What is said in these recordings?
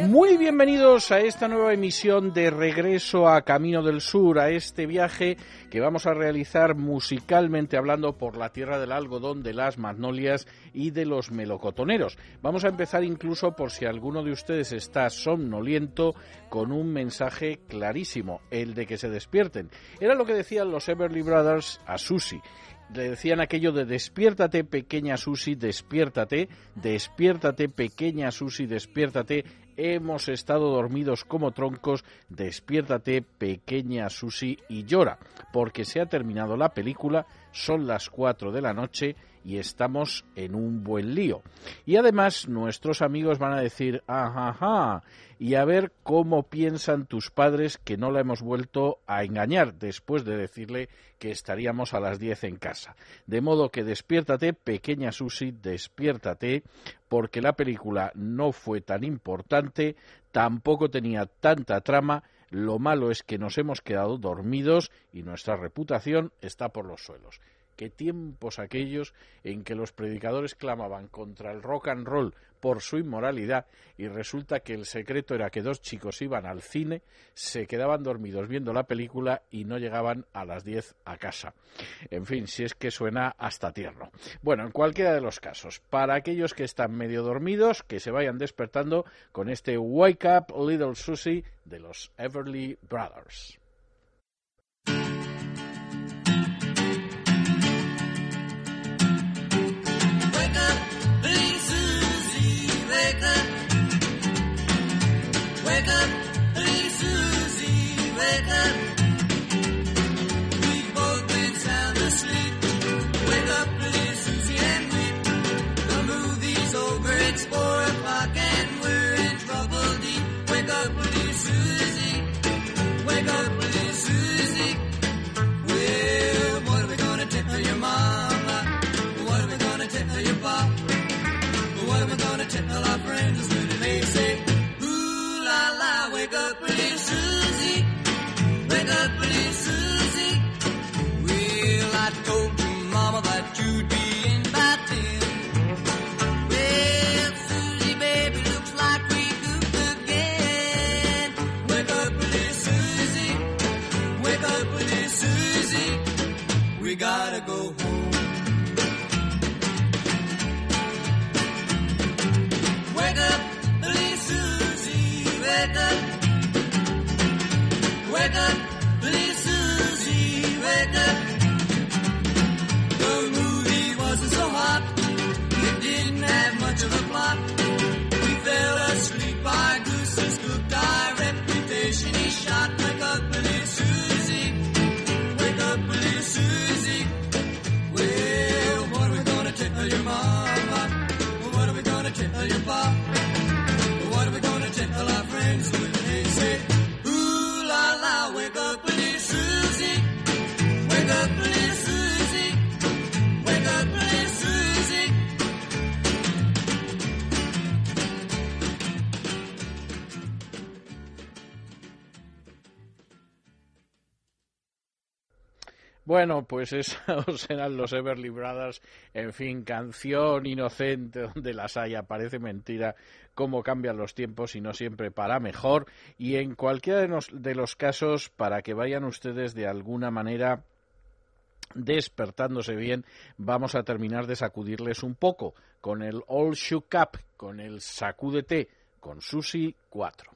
Muy bienvenidos a esta nueva emisión de Regreso a Camino del Sur, a este viaje que vamos a realizar musicalmente hablando por la tierra del algodón, de las magnolias y de los melocotoneros. Vamos a empezar incluso por si alguno de ustedes está somnoliento con un mensaje clarísimo, el de que se despierten. Era lo que decían los Everly Brothers a Susie le decían aquello de despiértate pequeña Susi, despiértate, despiértate pequeña Susi, despiértate, hemos estado dormidos como troncos, despiértate pequeña Susi y llora, porque se ha terminado la película, son las cuatro de la noche y estamos en un buen lío. Y además nuestros amigos van a decir, ajá, y a ver cómo piensan tus padres que no la hemos vuelto a engañar después de decirle que estaríamos a las 10 en casa. De modo que despiértate, pequeña Susi, despiértate, porque la película no fue tan importante, tampoco tenía tanta trama, lo malo es que nos hemos quedado dormidos y nuestra reputación está por los suelos qué tiempos aquellos en que los predicadores clamaban contra el rock and roll por su inmoralidad y resulta que el secreto era que dos chicos iban al cine, se quedaban dormidos viendo la película y no llegaban a las 10 a casa. En fin, si es que suena hasta tierno. Bueno, en cualquiera de los casos, para aquellos que están medio dormidos, que se vayan despertando con este Wake Up Little Susie de los Everly Brothers. Bueno, pues esos eran los Everly Brothers, en fin, canción inocente donde las haya, parece mentira cómo cambian los tiempos y no siempre para mejor. Y en cualquiera de los, de los casos, para que vayan ustedes de alguna manera despertándose bien, vamos a terminar de sacudirles un poco con el All Shook Up, con el Sacúdete, con Susi 4.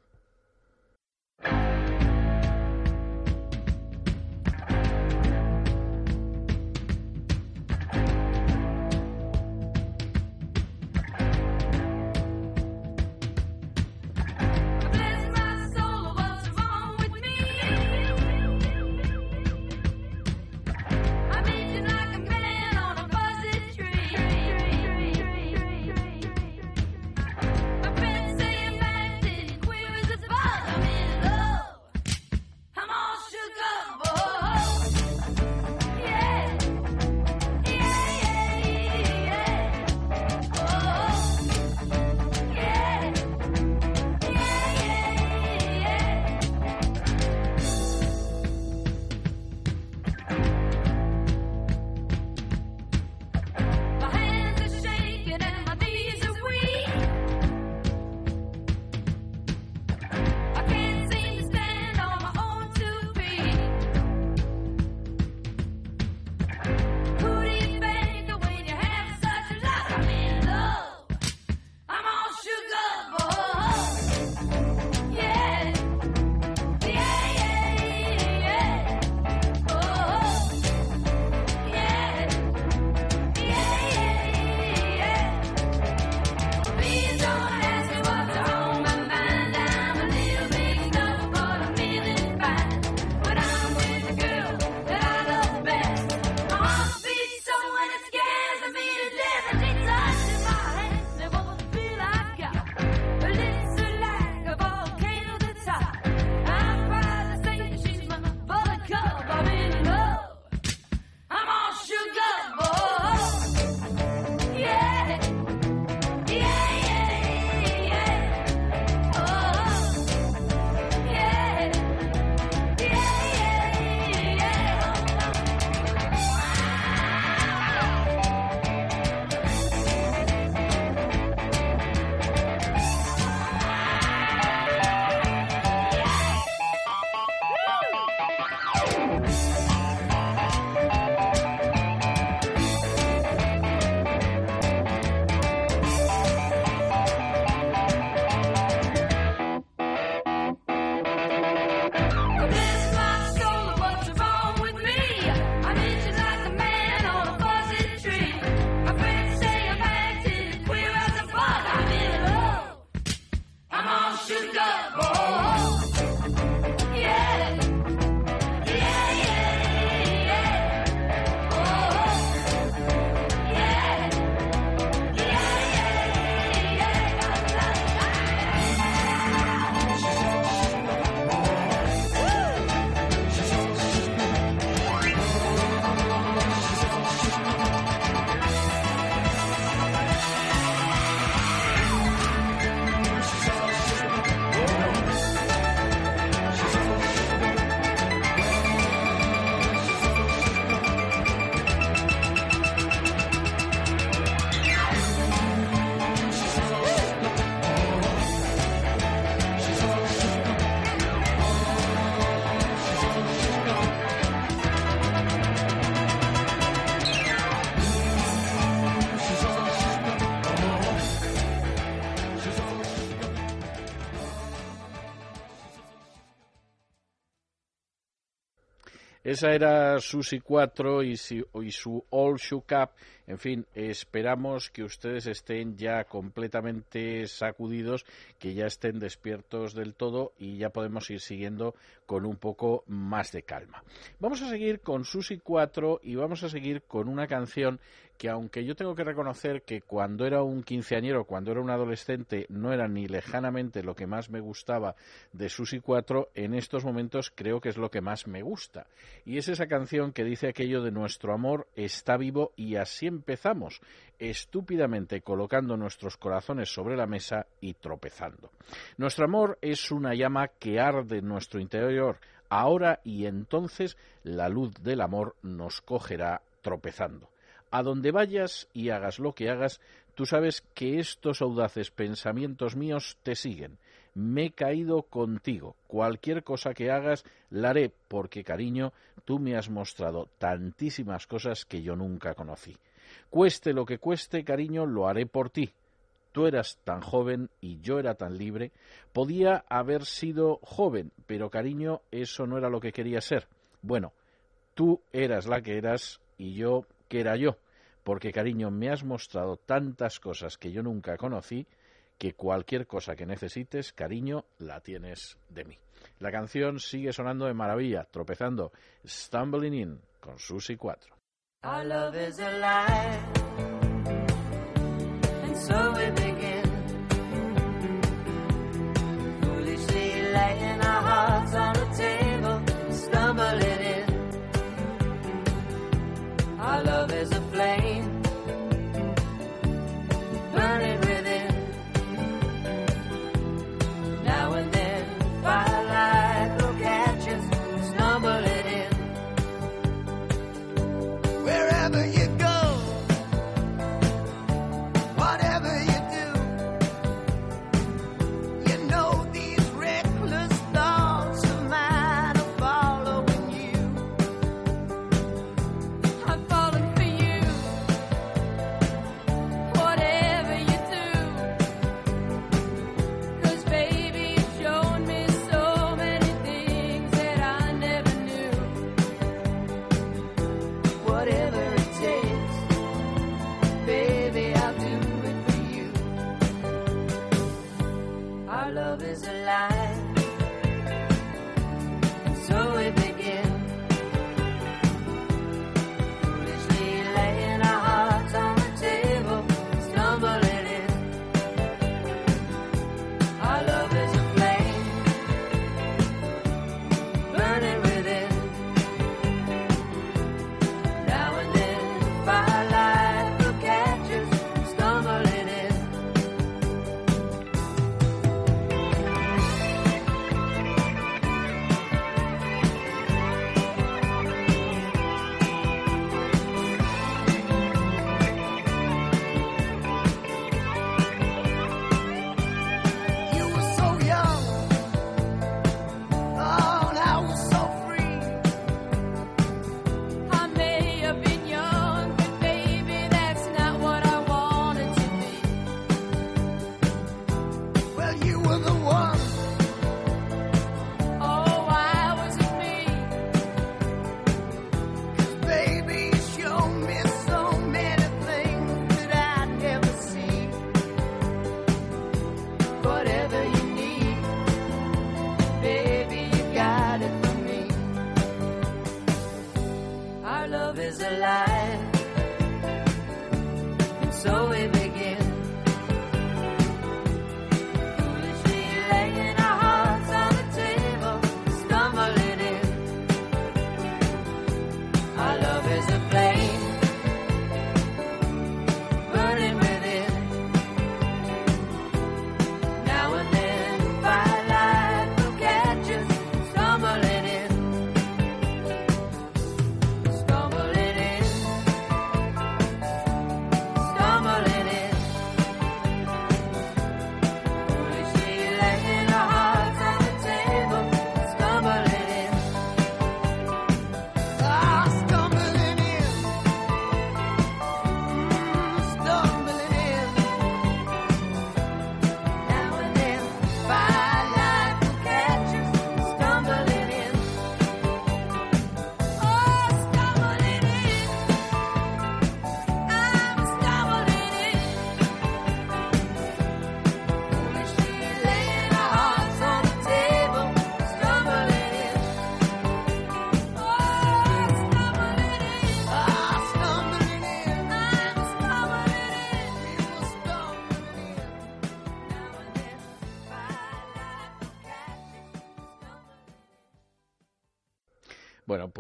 Esa era Susi 4 y, su All Shook Up. En fin, esperamos que ustedes estén ya completamente sacudidos, que ya estén despiertos del todo y ya podemos ir siguiendo con un poco más de calma. Vamos a seguir con Susi 4 y vamos a seguir con una canción que aunque yo tengo que reconocer que cuando era un quinceañero, cuando era un adolescente, no era ni lejanamente lo que más me gustaba de Susi 4, en estos momentos creo que es lo que más me gusta. Y es esa canción que dice aquello de nuestro amor está vivo y así empezamos, estúpidamente colocando nuestros corazones sobre la mesa y tropezando. Nuestro amor es una llama que arde en nuestro interior, ahora y entonces la luz del amor nos cogerá tropezando. A donde vayas y hagas lo que hagas, tú sabes que estos audaces pensamientos míos te siguen. Me he caído contigo. Cualquier cosa que hagas, la haré, porque, cariño, tú me has mostrado tantísimas cosas que yo nunca conocí. Cueste lo que cueste, cariño, lo haré por ti. Tú eras tan joven y yo era tan libre. Podía haber sido joven, pero cariño, eso no era lo que quería ser. Bueno, tú eras la que eras y yo que era yo, porque cariño, me has mostrado tantas cosas que yo nunca conocí que cualquier cosa que necesites, cariño, la tienes de mí. La canción sigue sonando de maravilla, tropezando, Stumbling In con Susi 4. Our love is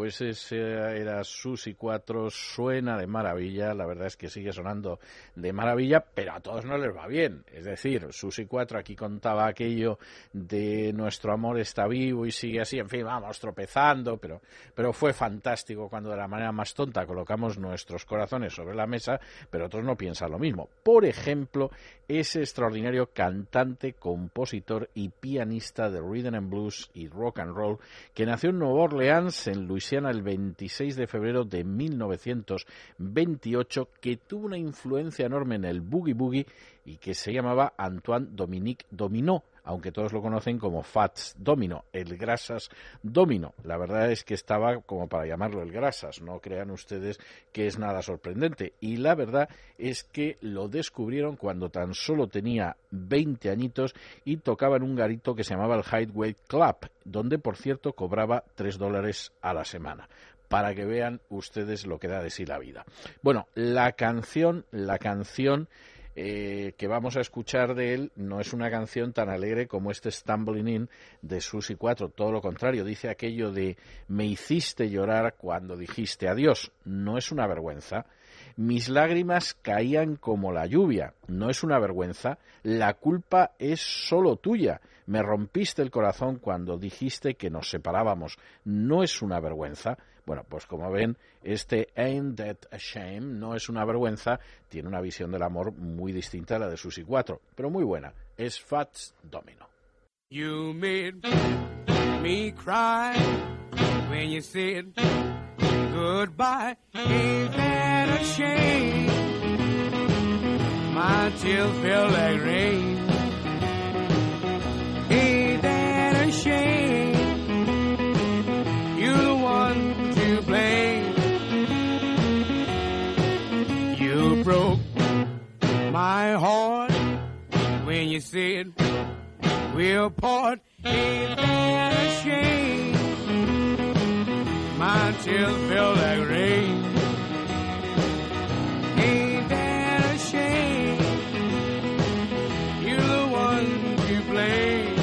pues ese era Susi 4, suena de maravilla, la verdad es que sigue sonando de maravilla, pero a todos no les va bien. Decir, Susi 4 aquí contaba aquello de nuestro amor está vivo y sigue así, en fin, vamos tropezando, pero, pero fue fantástico cuando de la manera más tonta colocamos nuestros corazones sobre la mesa, pero otros no piensan lo mismo. Por ejemplo, ese extraordinario cantante, compositor y pianista de rhythm and blues y rock and roll que nació en Nueva Orleans, en Luisiana, el 26 de febrero de 1928, que tuvo una influencia enorme en el boogie boogie y que se llamaba Antoine Dominique Dominó aunque todos lo conocen como Fats Domino, el Grasas Domino. La verdad es que estaba como para llamarlo el Grasas, no crean ustedes que es nada sorprendente. Y la verdad es que lo descubrieron cuando tan solo tenía 20 añitos y tocaba en un garito que se llamaba el Highway Club, donde por cierto cobraba 3 dólares a la semana para que vean ustedes lo que da de sí la vida. Bueno, la canción, la canción eh, que vamos a escuchar de él no es una canción tan alegre como este Stumbling In de Susi 4, todo lo contrario, dice aquello de me hiciste llorar cuando dijiste adiós, no es una vergüenza. Mis lágrimas caían como la lluvia, no es una vergüenza, la culpa es solo tuya. Me rompiste el corazón cuando dijiste que nos separábamos, no es una vergüenza. Bueno, pues como ven, este Ain't That a Shame no es una vergüenza, tiene una visión del amor muy distinta a la de Susi 4, pero muy buena. Es Fats Domino. You made me cry when you said goodbye. A? My tears like rain. My heart when you said we'll part. Ain't that a shame? My tears feel like rain. Ain't that a shame? You're the one to blame.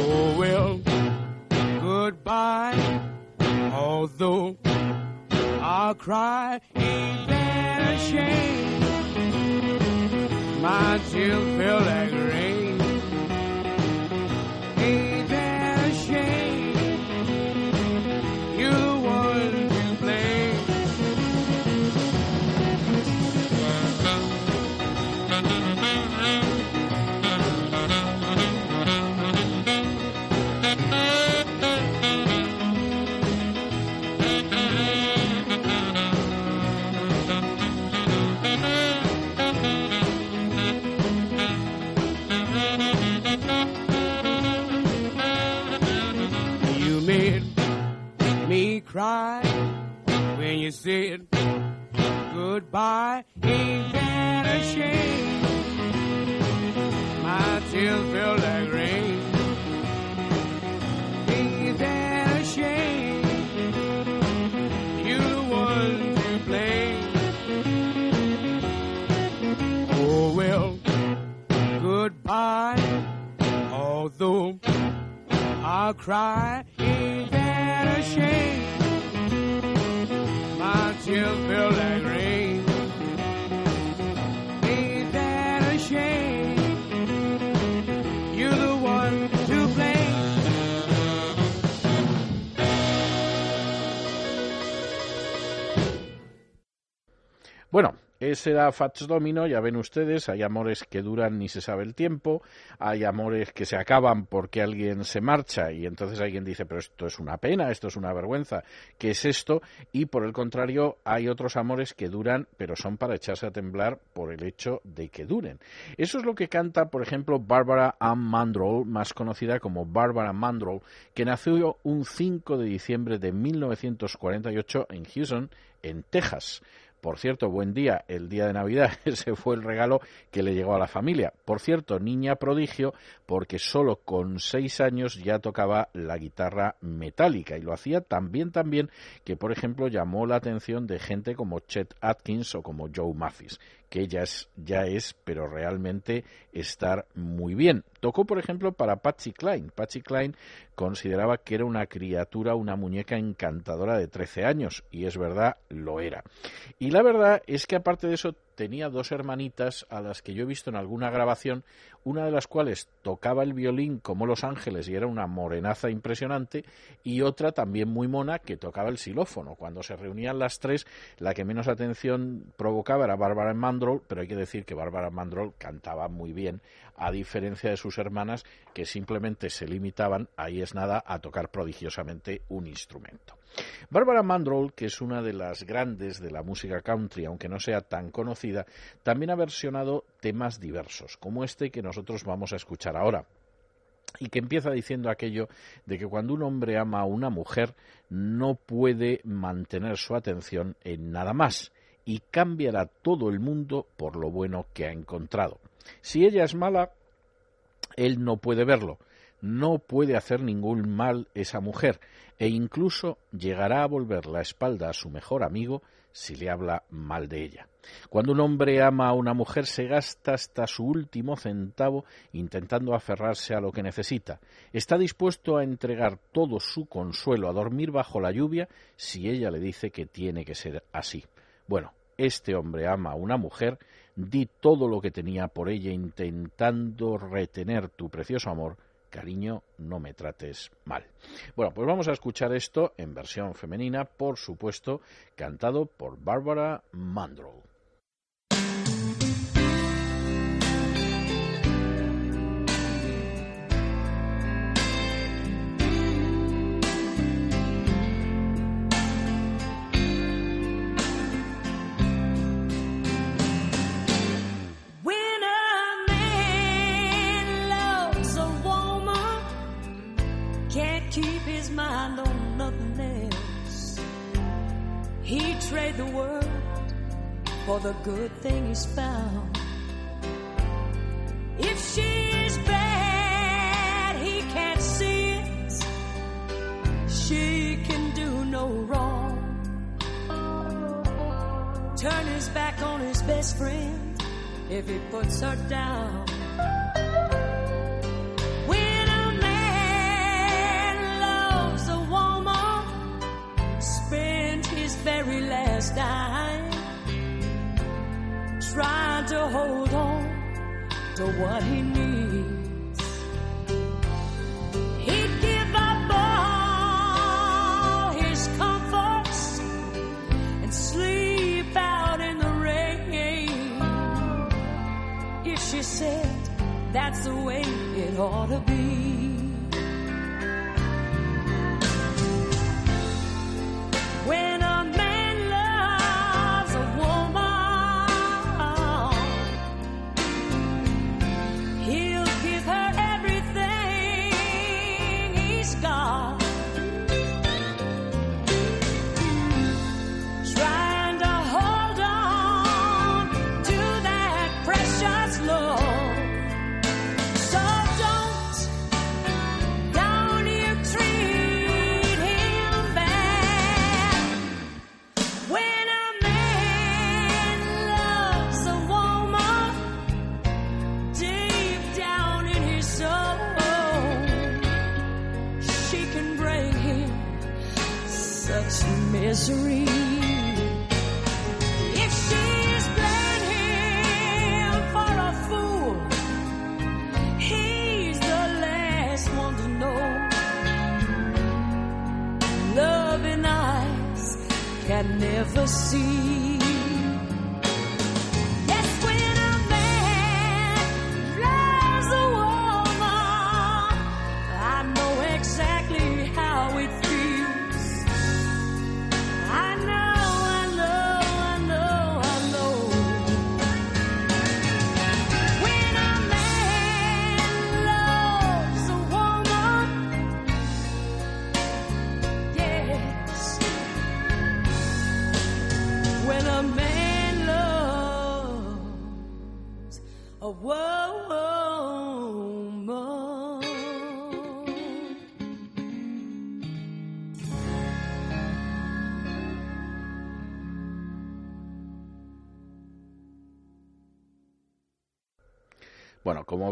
Oh well, goodbye. Although I'll cry, ain't that a shame? My tears feel like rain. Cry when you said goodbye. Ain't that a shame? My tears feel like rain. Ain't that a shame? You're the one to blame. Oh well, goodbye. Although I'll cry. Ain't that a shame? My tears feel like ese era Fats Domino, ya ven ustedes, hay amores que duran ni se sabe el tiempo, hay amores que se acaban porque alguien se marcha y entonces alguien dice, pero esto es una pena, esto es una vergüenza, ¿qué es esto? Y por el contrario, hay otros amores que duran, pero son para echarse a temblar por el hecho de que duren. Eso es lo que canta, por ejemplo, Barbara Ann Mandrell, más conocida como Barbara Mandrell, que nació un 5 de diciembre de 1948 en Houston, en Texas. Por cierto, buen día, el día de Navidad, ese fue el regalo que le llegó a la familia. Por cierto, niña prodigio, porque solo con seis años ya tocaba la guitarra metálica y lo hacía tan bien, tan bien que, por ejemplo, llamó la atención de gente como Chet Atkins o como Joe Mathis. Que ella es, ya es, pero realmente estar muy bien. Tocó, por ejemplo, para Patsy Cline. Patsy Cline consideraba que era una criatura, una muñeca encantadora de 13 años, y es verdad, lo era. Y la verdad es que aparte de eso tenía dos hermanitas a las que yo he visto en alguna grabación, una de las cuales tocaba el violín como Los Ángeles y era una morenaza impresionante, y otra también muy mona que tocaba el xilófono. Cuando se reunían las tres, la que menos atención provocaba era Bárbara Mandrol, pero hay que decir que Bárbara Mandrol cantaba muy bien, a diferencia de sus hermanas que simplemente se limitaban, ahí es nada, a tocar prodigiosamente un instrumento. Bárbara Mandrol, que es una de las grandes de la música country, aunque no sea tan conocida, también ha versionado temas diversos, como este que nosotros vamos a escuchar ahora y que empieza diciendo aquello de que cuando un hombre ama a una mujer no puede mantener su atención en nada más y cambiará todo el mundo por lo bueno que ha encontrado. Si ella es mala, él no puede verlo, no puede hacer ningún mal esa mujer e incluso llegará a volver la espalda a su mejor amigo si le habla mal de ella. Cuando un hombre ama a una mujer se gasta hasta su último centavo intentando aferrarse a lo que necesita. Está dispuesto a entregar todo su consuelo a dormir bajo la lluvia si ella le dice que tiene que ser así. Bueno, este hombre ama a una mujer, di todo lo que tenía por ella intentando retener tu precioso amor, cariño, no me trates mal. Bueno, pues vamos a escuchar esto en versión femenina, por supuesto, cantado por Barbara Mandrell. The world for the good thing he's found. If she's bad, he can't see it. She can do no wrong. Turn his back on his best friend if he puts her down. Very last dime trying to hold on to what he needs. He'd give up all his comforts and sleep out in the rain. If she said that's the way it ought to be. Misery. If she's playing him for a fool, he's the last one to know. Loving eyes can never see.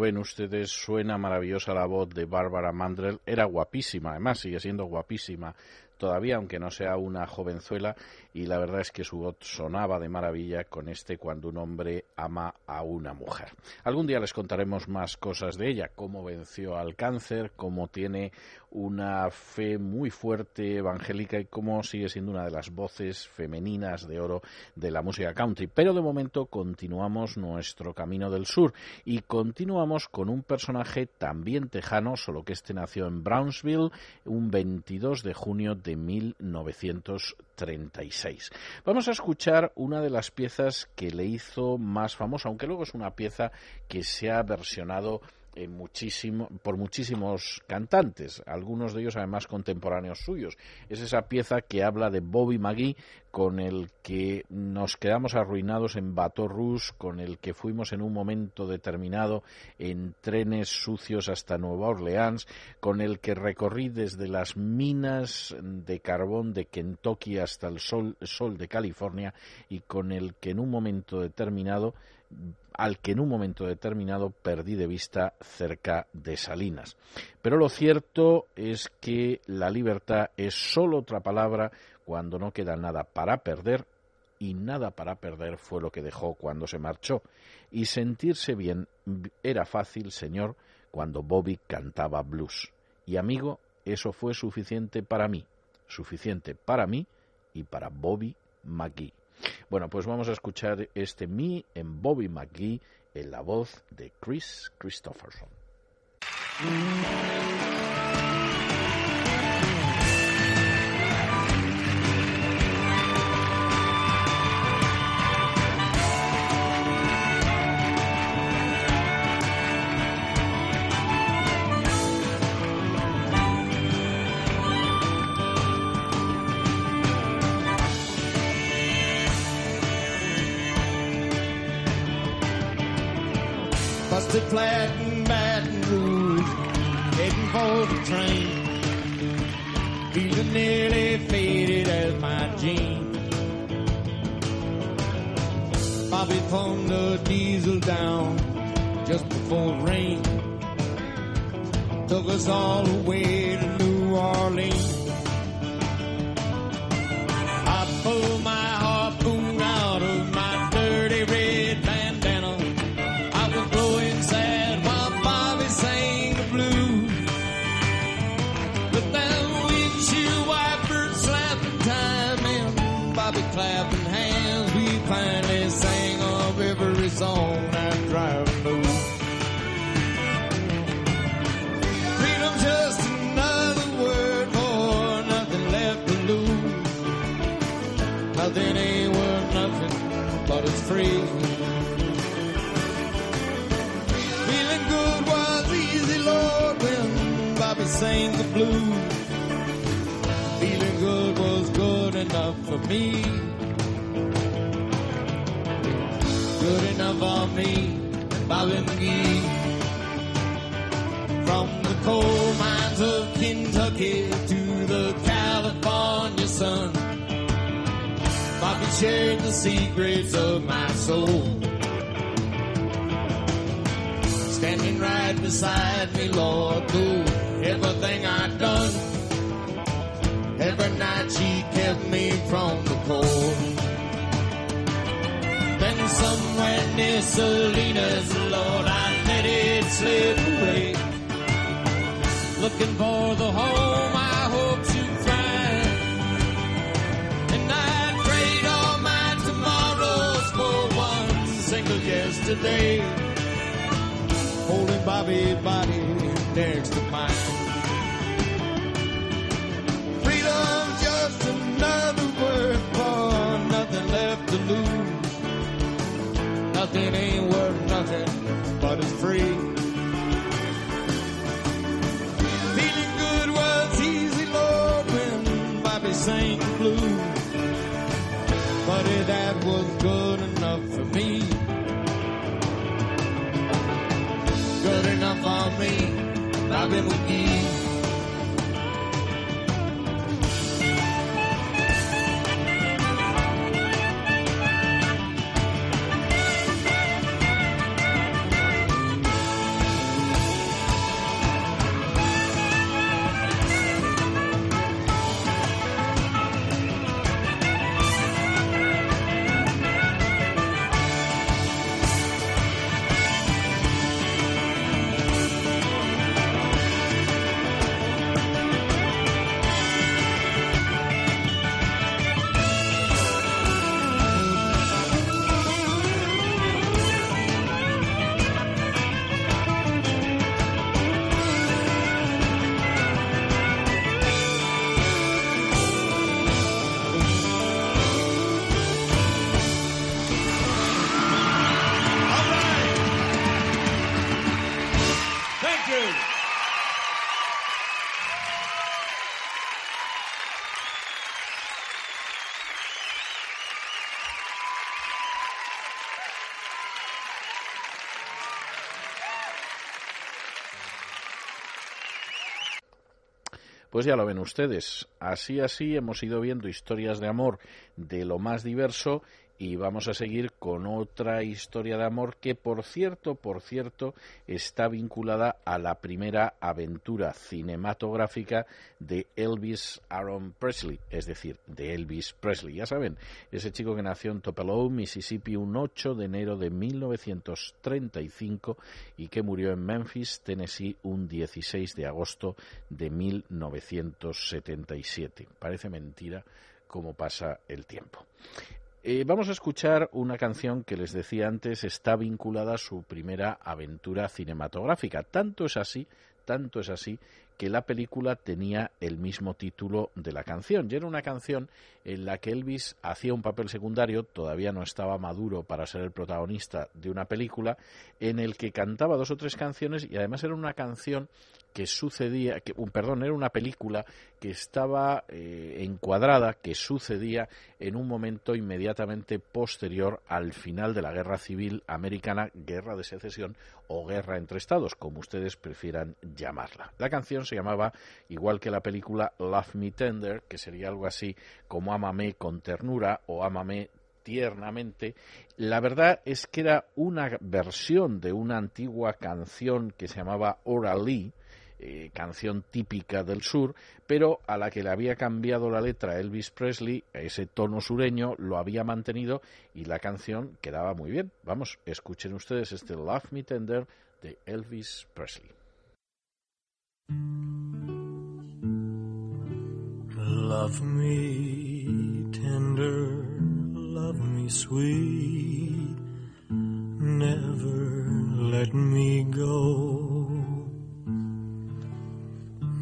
Ven ustedes, suena maravillosa la voz de Bárbara Mandrell. Era guapísima, además sigue siendo guapísima todavía, aunque no sea una jovenzuela, y la verdad es que su voz sonaba de maravilla con este cuando un hombre ama a una mujer. Algún día les contaremos más cosas de ella, cómo venció al cáncer, cómo tiene una fe muy fuerte evangélica y cómo sigue siendo una de las voces femeninas de oro de la música country. Pero de momento continuamos nuestro camino del sur y continuamos con un personaje también tejano, solo que este nació en Brownsville un 22 de junio de 1936. Vamos a escuchar una de las piezas que le hizo más famosa, aunque luego es una pieza que se ha versionado en muchísimo, por muchísimos cantantes, algunos de ellos además contemporáneos suyos. Es esa pieza que habla de Bobby McGee, con el que nos quedamos arruinados en Bateau Rouge, con el que fuimos en un momento determinado en trenes sucios hasta Nueva Orleans, con el que recorrí desde las minas de carbón de Kentucky hasta el sol, sol de California y con el que en un momento determinado al que en un momento determinado perdí de vista cerca de Salinas. Pero lo cierto es que la libertad es solo otra palabra cuando no queda nada para perder y nada para perder fue lo que dejó cuando se marchó. Y sentirse bien era fácil, señor, cuando Bobby cantaba blues. Y amigo, eso fue suficiente para mí, suficiente para mí y para Bobby McGee. Bueno, pues vamos a escuchar este Me en Bobby McGee en la voz de Chris Christopherson. Bobby the diesel down just before rain. Took us all the way to New Orleans. Free. Feeling good was easy, Lord, when Bobby sang the blues. Feeling good was good enough for me. Good enough for me, Bobby McGee. From the coal mines of Kentucky to the California sun. Shared the secrets of my soul. Standing right beside me, Lord, through everything I've done. Every night she kept me from the cold. Then somewhere near Salinas, Lord, I let it slip away. Looking for the home yesterday. Holding Bobby's body next to mine. Freedom's just another word for nothing left to lose. Nothing ain't worth nothing, but it's free. Me, Pues ya lo ven ustedes. Así, así hemos ido viendo historias de amor de lo más diverso y vamos a seguir con otra historia de amor que, por cierto, por cierto, está vinculada a la primera aventura cinematográfica de Elvis Aaron Presley, es decir, de Elvis Presley. Ya saben, ese chico que nació en Tupelo, Mississippi, un 8 de enero de 1935 y que murió en Memphis, Tennessee, un 16 de agosto de 1977. Parece mentira cómo pasa el tiempo. Eh, vamos a escuchar una canción que les decía antes está vinculada a su primera aventura cinematográfica. Tanto es así, tanto es así que la película tenía el mismo título de la canción. Y era una canción en la que Elvis hacía un papel secundario, todavía no estaba maduro para ser el protagonista de una película, en el que cantaba dos o tres canciones y además era una canción que sucedía, que, un, perdón, era una película que estaba eh, encuadrada, que sucedía en un momento inmediatamente posterior al final de la Guerra Civil Americana, Guerra de Secesión o Guerra entre Estados, como ustedes prefieran llamarla. La canción se llamaba, igual que la película, Love Me Tender, que sería algo así como Ámame con ternura o Ámame tiernamente. La verdad es que era una versión de una antigua canción que se llamaba Orally, eh, canción típica del sur, pero a la que le había cambiado la letra Elvis Presley, ese tono sureño lo había mantenido y la canción quedaba muy bien. Vamos, escuchen ustedes este Love Me Tender de Elvis Presley. Love me tender, love me sweet, never let me go.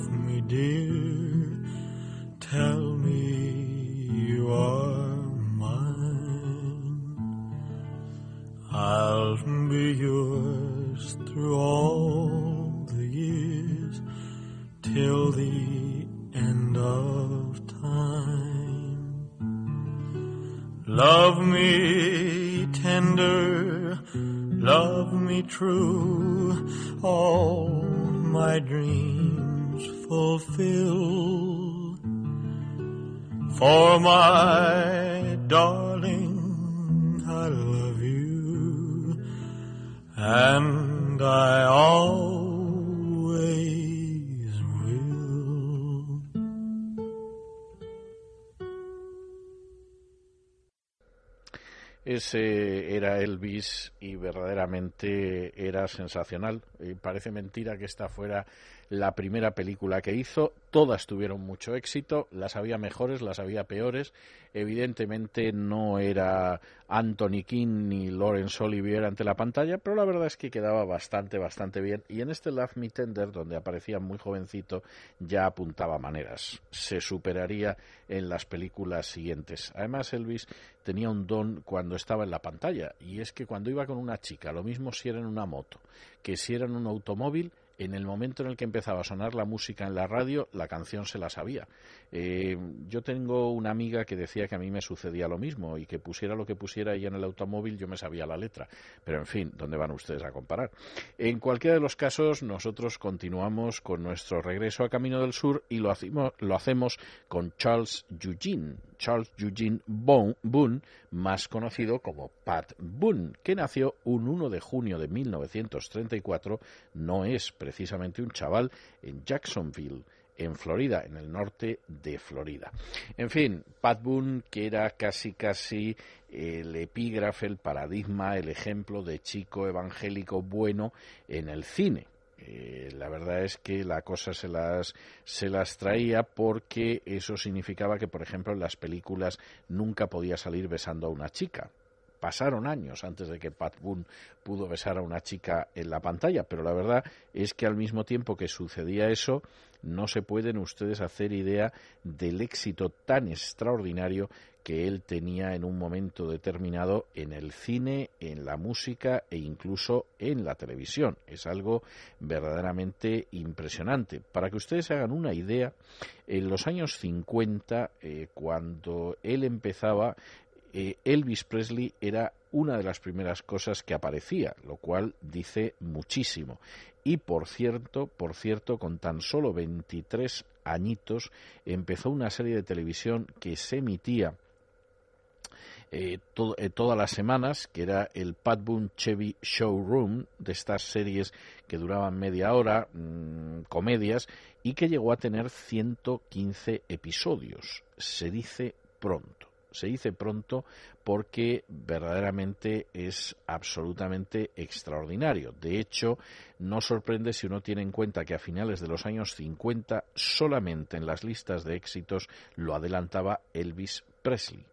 love me dear, tell me you are mine. I'll be yours through all the years till the end of time. Love me tender, love me true, all my dreams For my darling, I love you, and I always will. Ese era Elvis y verdaderamente era sensacional. Parece mentira que esta fuera la primera película que hizo. Todas tuvieron mucho éxito, las había mejores, las había peores. Evidentemente no era Anthony King ni Laurence Olivier ante la pantalla, pero la verdad es que quedaba bastante, bastante bien. Y en este Love Me Tender, donde aparecía muy jovencito, ya apuntaba maneras. Se superaría en las películas siguientes. Además, Elvis tenía un don cuando estaba en la pantalla, y es que cuando iba con una chica, lo mismo si era en una moto que si era en un automóvil, en el momento en el que empezaba a sonar la música en la radio, la canción se la sabía. Eh, yo tengo una amiga que decía que a mí me sucedía lo mismo y que pusiera lo que pusiera ella en el automóvil, yo me sabía la letra. Pero en fin, ¿dónde van ustedes a comparar? En cualquiera de los casos, nosotros continuamos con nuestro regreso a Camino del Sur y lo hacemos, lo hacemos con Charles Eugene. Charles Eugene Boone, más conocido como Pat Boone, que nació un 1 de junio de 1934, no es precisamente un chaval, en Jacksonville, en Florida, en el norte de Florida. En fin, Pat Boone, que era casi casi el epígrafe, el paradigma, el ejemplo de chico evangélico bueno en el cine. Eh, la verdad es que la cosa se las, se las traía porque eso significaba que, por ejemplo, en las películas nunca podía salir besando a una chica. Pasaron años antes de que Pat Boone pudo besar a una chica en la pantalla, pero la verdad es que al mismo tiempo que sucedía eso, no se pueden ustedes hacer idea del éxito tan extraordinario que él tenía en un momento determinado en el cine, en la música e incluso en la televisión. Es algo verdaderamente impresionante. Para que ustedes hagan una idea, en los años 50, eh, cuando él empezaba, eh, Elvis Presley era una de las primeras cosas que aparecía, lo cual dice muchísimo. Y por cierto, por cierto, con tan solo 23 añitos empezó una serie de televisión que se emitía eh, eh, todas las semanas, que era el Pat Boone Chevy Showroom, de estas series que duraban media hora, mm, comedias, y que llegó a tener 115 episodios. Se dice pronto. Se dice pronto porque verdaderamente es absolutamente extraordinario. De hecho, no sorprende si uno tiene en cuenta que a finales de los años 50 solamente en las listas de éxitos lo adelantaba Elvis Presley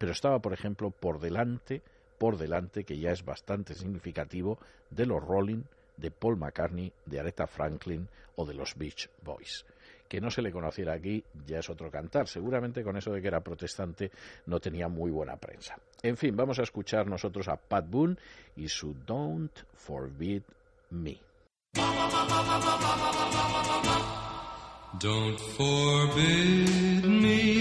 pero estaba, por ejemplo, por delante, por delante, que ya es bastante significativo, de los Rolling, de Paul McCartney, de Aretha Franklin o de los Beach Boys. Que no se le conociera aquí ya es otro cantar. Seguramente con eso de que era protestante no tenía muy buena prensa. En fin, vamos a escuchar nosotros a Pat Boone y su Don't Forbid Me. Don't forbid me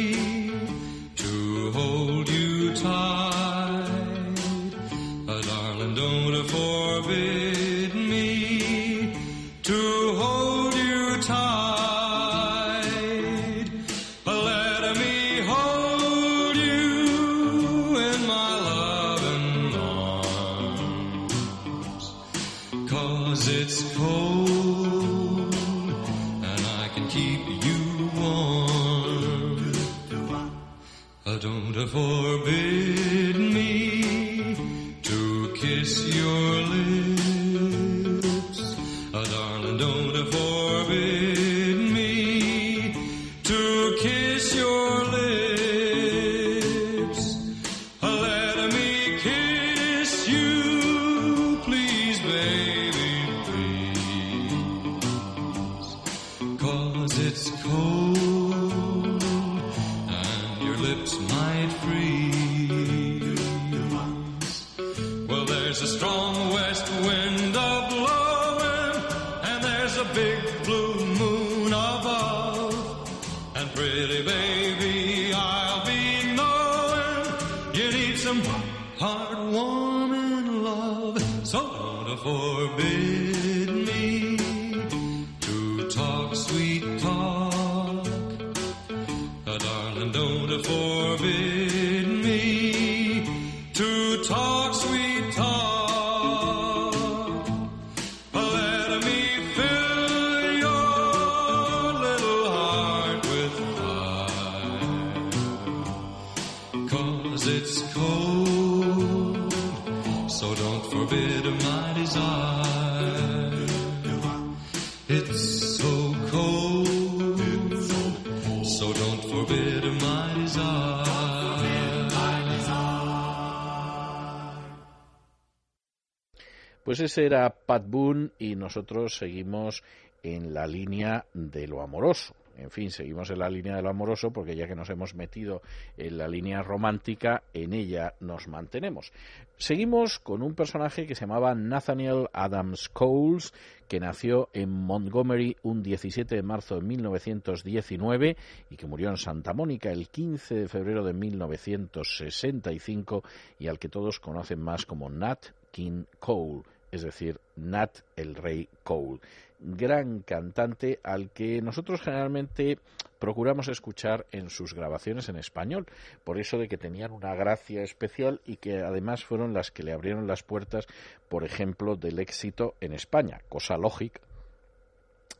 Pues ese era Pat Boone y nosotros seguimos en la línea de lo amoroso. en fin, seguimos en la línea de lo amoroso porque ya que nos hemos metido en la línea romántica, en ella nos mantenemos. Seguimos con un personaje que se llamaba Nathaniel Adams Coles, que nació en Montgomery un 17 de marzo de 1919 y que murió en Santa Mónica el 15 de febrero de 1965 y al que todos conocen más como Nat King Cole, es decir, Nat el Rey Cole gran cantante al que nosotros generalmente procuramos escuchar en sus grabaciones en español, por eso de que tenían una gracia especial y que además fueron las que le abrieron las puertas, por ejemplo, del éxito en España, cosa lógica,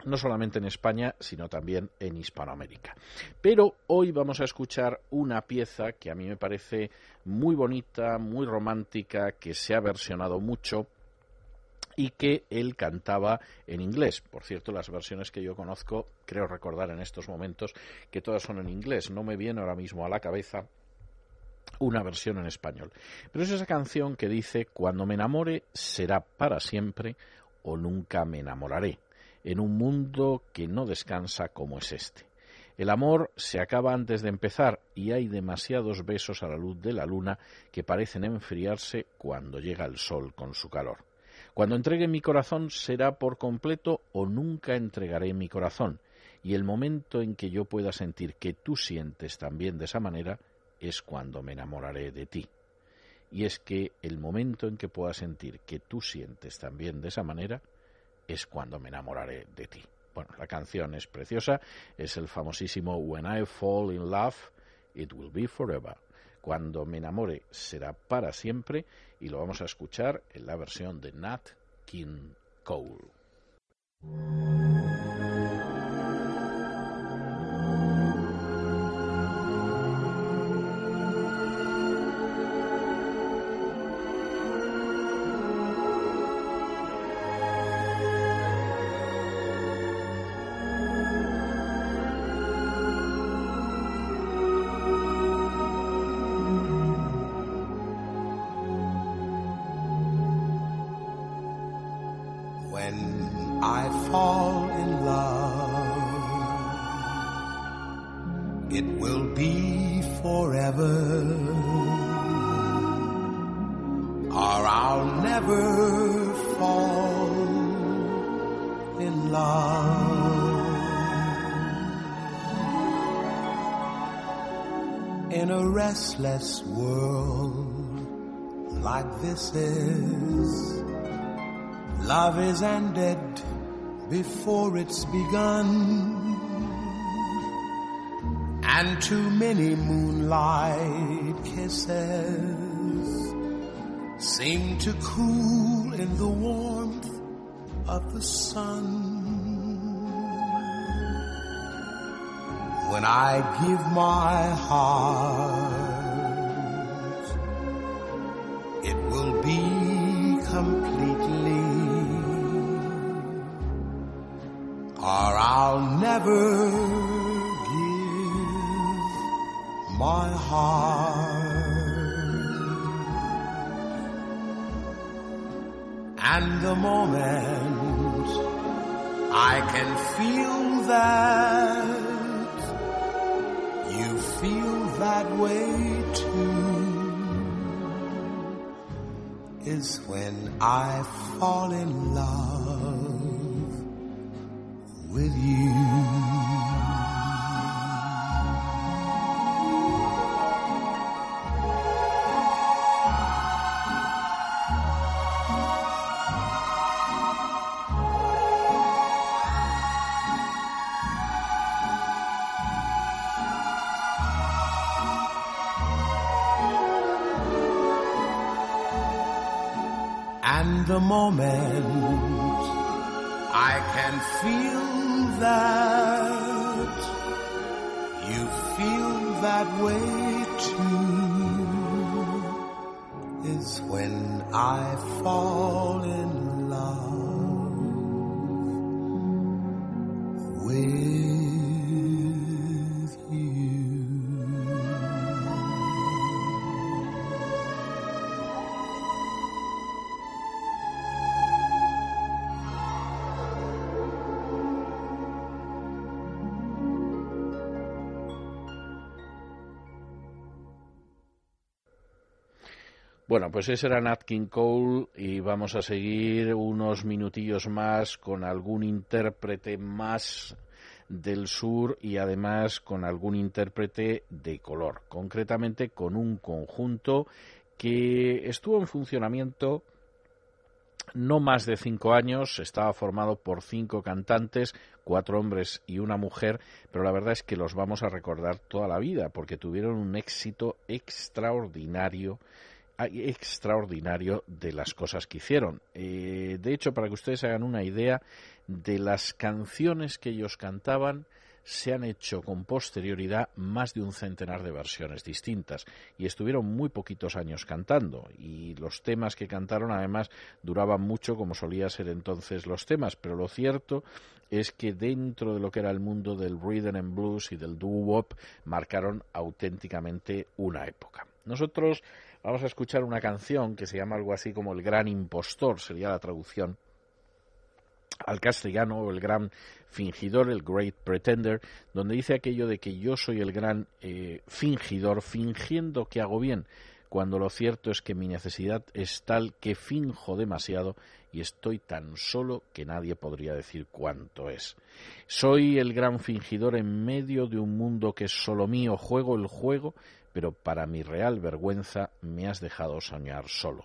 no solamente en España, sino también en Hispanoamérica. Pero hoy vamos a escuchar una pieza que a mí me parece muy bonita, muy romántica, que se ha versionado mucho y que él cantaba en inglés. Por cierto, las versiones que yo conozco, creo recordar en estos momentos que todas son en inglés. No me viene ahora mismo a la cabeza una versión en español. Pero es esa canción que dice, cuando me enamore será para siempre o nunca me enamoraré, en un mundo que no descansa como es este. El amor se acaba antes de empezar y hay demasiados besos a la luz de la luna que parecen enfriarse cuando llega el sol con su calor. Cuando entregue mi corazón será por completo o nunca entregaré mi corazón. Y el momento en que yo pueda sentir que tú sientes también de esa manera es cuando me enamoraré de ti. Y es que el momento en que pueda sentir que tú sientes también de esa manera es cuando me enamoraré de ti. Bueno, la canción es preciosa, es el famosísimo When I Fall in Love, It Will Be Forever. Cuando me enamore será para siempre y lo vamos a escuchar en la versión de Nat King Cole. Restless world like this is. Love is ended before it's begun. And too many moonlight kisses seem to cool in the warmth of the sun. When I give my heart, is when I fall in love Bueno, pues ese era Nat King Cole y vamos a seguir unos minutillos más con algún intérprete más del sur y además con algún intérprete de color, concretamente con un conjunto que estuvo en funcionamiento no más de cinco años, estaba formado por cinco cantantes, cuatro hombres y una mujer, pero la verdad es que los vamos a recordar toda la vida porque tuvieron un éxito extraordinario extraordinario de las cosas que hicieron. Eh, de hecho, para que ustedes hagan una idea de las canciones que ellos cantaban, se han hecho con posterioridad más de un centenar de versiones distintas y estuvieron muy poquitos años cantando y los temas que cantaron además duraban mucho como solía ser entonces los temas, pero lo cierto es que dentro de lo que era el mundo del rhythm and blues y del doo-wop marcaron auténticamente una época. Nosotros vamos a escuchar una canción que se llama algo así como El Gran Impostor, sería la traducción al castellano, el gran fingidor, el Great Pretender, donde dice aquello de que yo soy el gran eh, fingidor, fingiendo que hago bien, cuando lo cierto es que mi necesidad es tal que finjo demasiado y estoy tan solo que nadie podría decir cuánto es. Soy el gran fingidor en medio de un mundo que es solo mío, juego el juego, pero para mi real vergüenza me has dejado soñar solo.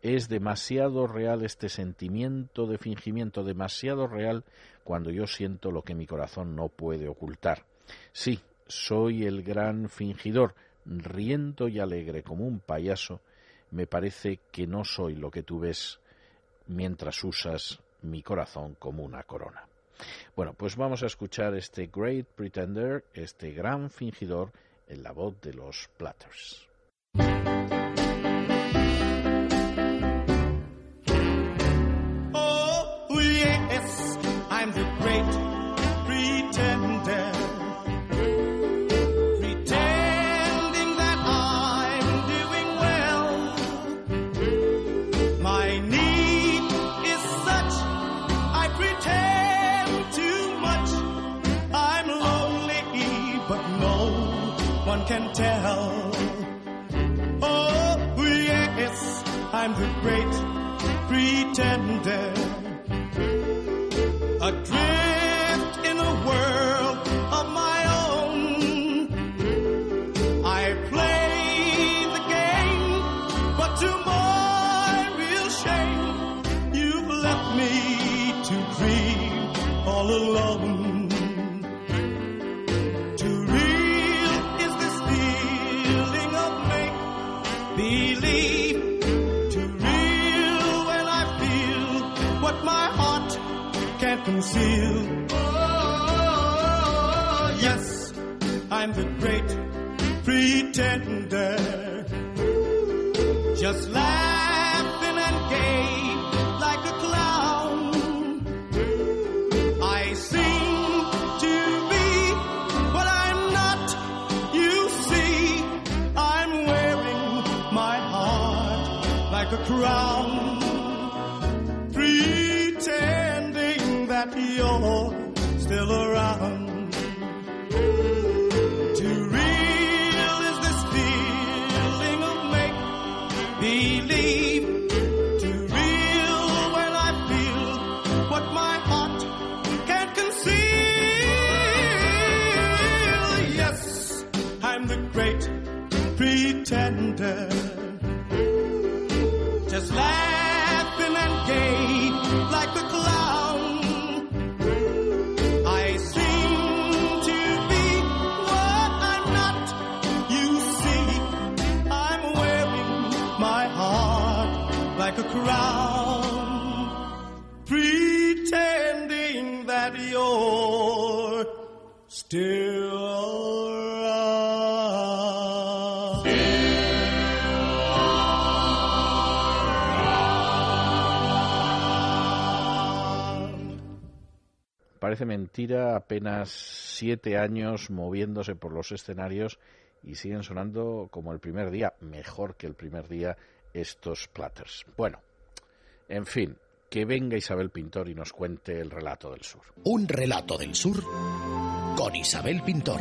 Es demasiado real este sentimiento de fingimiento, demasiado real cuando yo siento lo que mi corazón no puede ocultar. Sí, soy el gran fingidor, riendo y alegre como un payaso, me parece que no soy lo que tú ves mientras usas mi corazón como una corona. Bueno, pues vamos a escuchar este Great Pretender, este gran fingidor, en la voz de los Platters. Can tell. Oh, yes, I'm the great pretender. Adrift can't conceal. Oh, yes, I'm the great pretender. Just laughing and gay like a clown. I seem to be what I'm not. You see, I'm wearing my heart like a crown. Still around. Too real is this feeling of make believe. Too real when I feel what my heart can't conceal. Yes, I'm the great pretender. Crown, pretending that you're still around. Parece mentira, apenas siete años moviéndose por los escenarios y siguen sonando como el primer día, mejor que el primer día estos platters. Bueno, en fin, que venga Isabel Pintor y nos cuente el relato del sur. Un relato del sur con Isabel Pintor.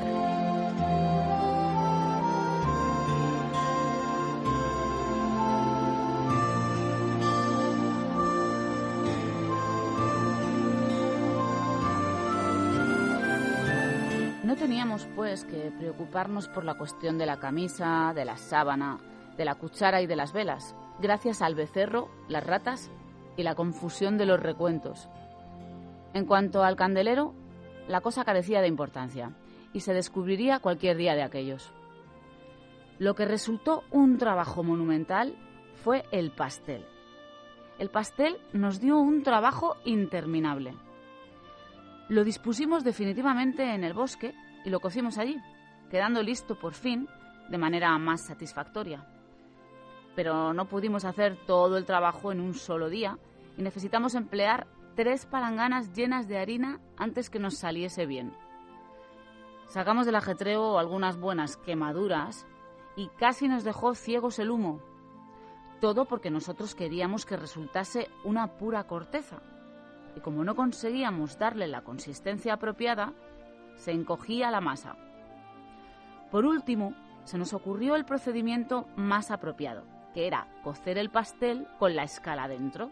No teníamos, pues, que preocuparnos por la cuestión de la camisa, de la sábana, de la cuchara y de las velas, gracias al becerro, las ratas y la confusión de los recuentos. En cuanto al candelero, la cosa carecía de importancia y se descubriría cualquier día de aquellos. Lo que resultó un trabajo monumental fue el pastel. El pastel nos dio un trabajo interminable. Lo dispusimos definitivamente en el bosque y lo cocimos allí, quedando listo por fin de manera más satisfactoria. Pero no pudimos hacer todo el trabajo en un solo día y necesitamos emplear tres palanganas llenas de harina antes que nos saliese bien. Sacamos del ajetreo algunas buenas quemaduras y casi nos dejó ciegos el humo. Todo porque nosotros queríamos que resultase una pura corteza. Y como no conseguíamos darle la consistencia apropiada, se encogía la masa. Por último, se nos ocurrió el procedimiento más apropiado, que era cocer el pastel con la escala dentro.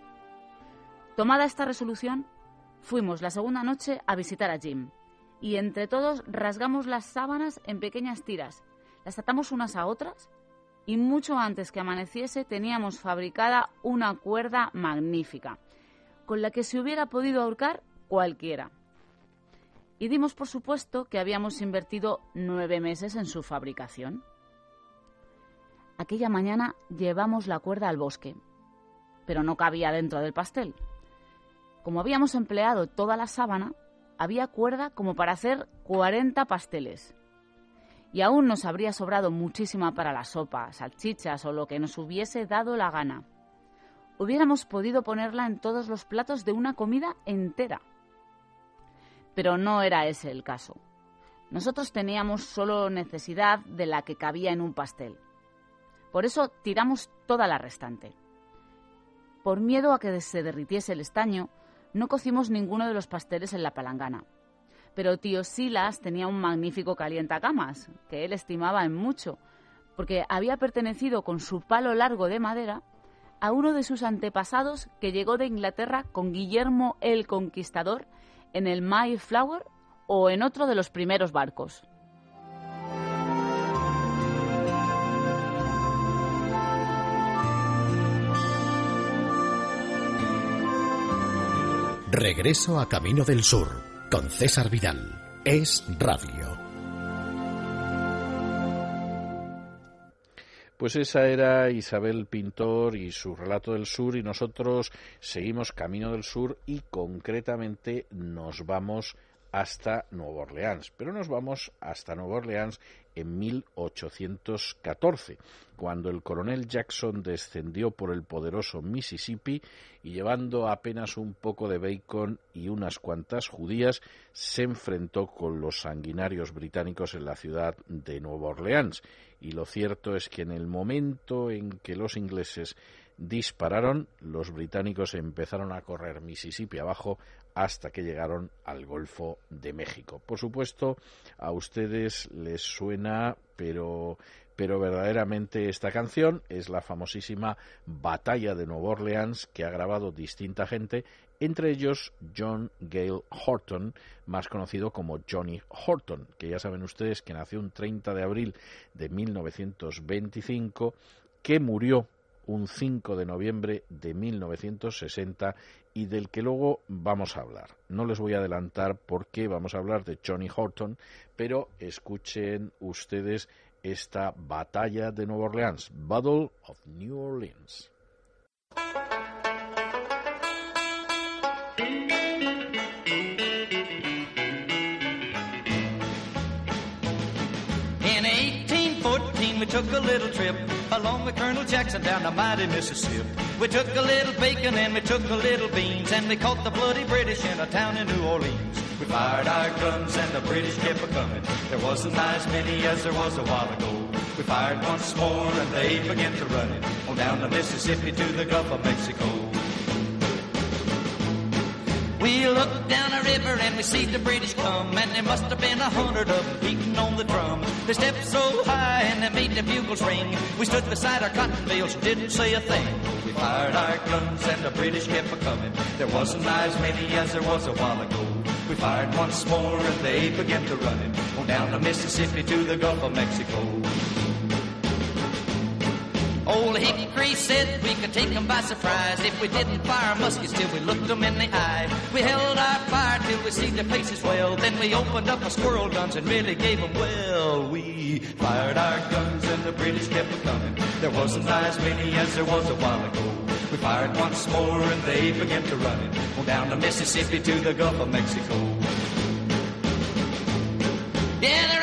Tomada esta resolución, fuimos la segunda noche a visitar a Jim y entre todos rasgamos las sábanas en pequeñas tiras, las atamos unas a otras y mucho antes que amaneciese teníamos fabricada una cuerda magnífica, con la que se hubiera podido ahorcar cualquiera. Y dimos por supuesto que habíamos invertido nueve meses en su fabricación. Aquella mañana llevamos la cuerda al bosque, pero no cabía dentro del pastel. Como habíamos empleado toda la sábana, había cuerda como para hacer 40 pasteles. Y aún nos habría sobrado muchísima para la sopa, salchichas o lo que nos hubiese dado la gana. Hubiéramos podido ponerla en todos los platos de una comida entera. Pero no era ese el caso. Nosotros teníamos solo necesidad de la que cabía en un pastel. Por eso tiramos toda la restante. Por miedo a que se derritiese el estaño, no cocimos ninguno de los pasteles en la palangana. Pero tío Silas tenía un magnífico calientacamas, que él estimaba en mucho, porque había pertenecido con su palo largo de madera a uno de sus antepasados que llegó de Inglaterra con Guillermo el Conquistador en el Mayflower o en otro de los primeros barcos. Regreso a Camino del Sur con César Vidal. Es Radio. Pues esa era Isabel Pintor y su relato del sur y nosotros seguimos Camino del Sur y concretamente nos vamos hasta Nueva Orleans, pero nos vamos hasta Nueva Orleans en 1814, cuando el coronel Jackson descendió por el poderoso Mississippi y llevando apenas un poco de bacon y unas cuantas judías, se enfrentó con los sanguinarios británicos en la ciudad de Nueva Orleans. Y lo cierto es que en el momento en que los ingleses dispararon, los británicos empezaron a correr Mississippi abajo hasta que llegaron al Golfo de México. Por supuesto, a ustedes les suena, pero pero verdaderamente esta canción es la famosísima Batalla de Nueva Orleans que ha grabado distinta gente, entre ellos John Gale Horton, más conocido como Johnny Horton, que ya saben ustedes que nació un 30 de abril de 1925, que murió un 5 de noviembre de 1960 y del que luego vamos a hablar. No les voy a adelantar por qué vamos a hablar de Johnny Horton, pero escuchen ustedes esta batalla de Nueva Orleans, Battle of New Orleans. 1814, we took a little trip along with Colonel Jackson down the mighty Mississippi. We took a little bacon and we took a little beans and we caught the bloody British in a town in New Orleans. We fired our guns and the British kept a coming. There wasn't as many as there was a while ago. We fired once more and they began to run it on down the Mississippi to the Gulf of Mexico. We looked down the river and we see the British come, and there must have been a hundred of them beating on the drum. They stepped so high and they made the bugles ring. We stood beside our cotton bales, didn't say a thing. We fired our guns and the British kept a coming. There wasn't as many as there was a while ago. We fired once more and they began to run it on down the Mississippi to the Gulf of Mexico. Old Hickory said we could take 'em by surprise if we didn't fire muskets till we looked 'em in the eye. We held our fire till we see their faces well. Then we opened up our squirrel guns and really gave 'em well. We fired our guns and the British kept a coming. There wasn't as many as there was a while ago. We fired once more and they began to run it on down the Mississippi to the Gulf of Mexico. Yeah,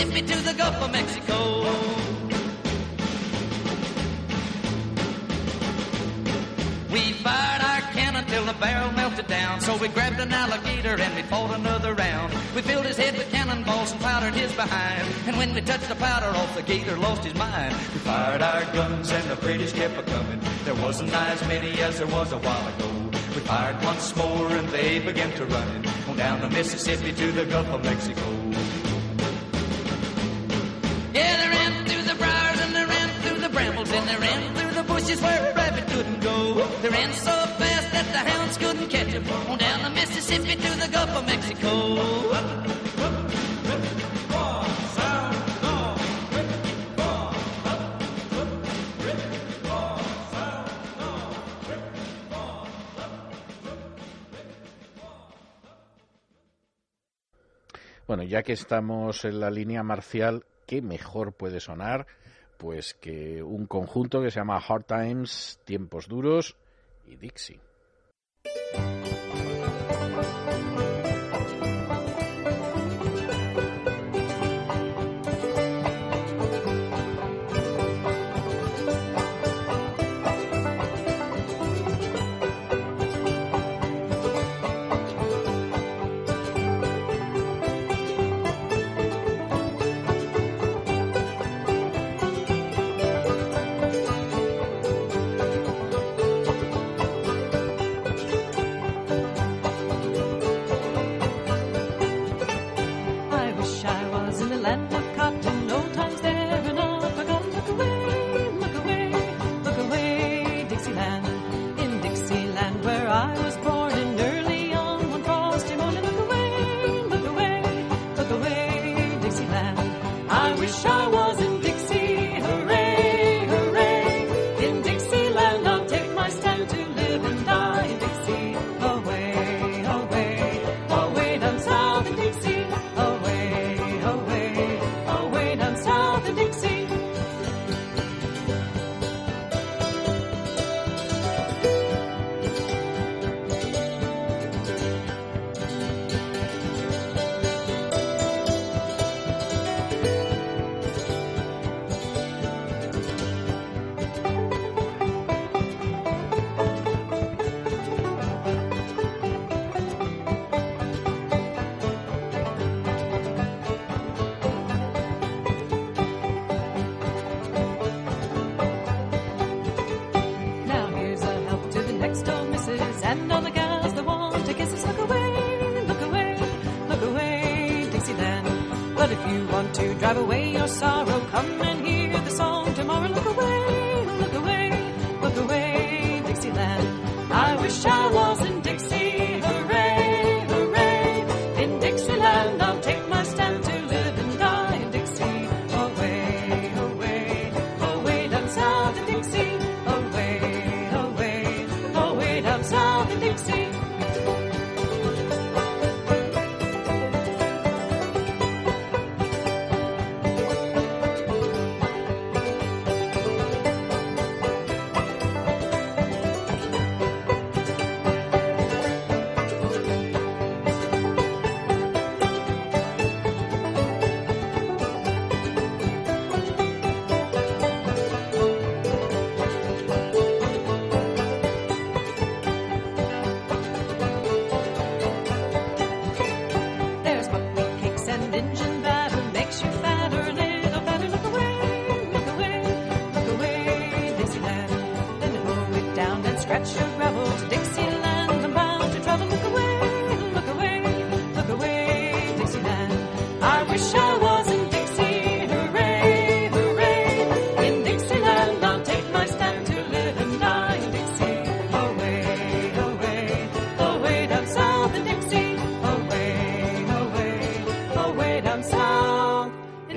Mississippi to the Gulf of Mexico. We fired our cannon till the barrel melted down. So we grabbed an alligator and we fought another round. We filled his head with cannonballs and powdered his behind. And when we touched the powder off, the gator lost his mind. We fired our guns and the British kept a coming. There wasn't as many as there was a while ago. We fired once more and they began to run on down the Mississippi to the Gulf of Mexico. Bueno, ya que estamos en la línea marcial, ¿qué mejor puede sonar? Pues que un conjunto que se llama Hard Times, Tiempos Duros y Dixie.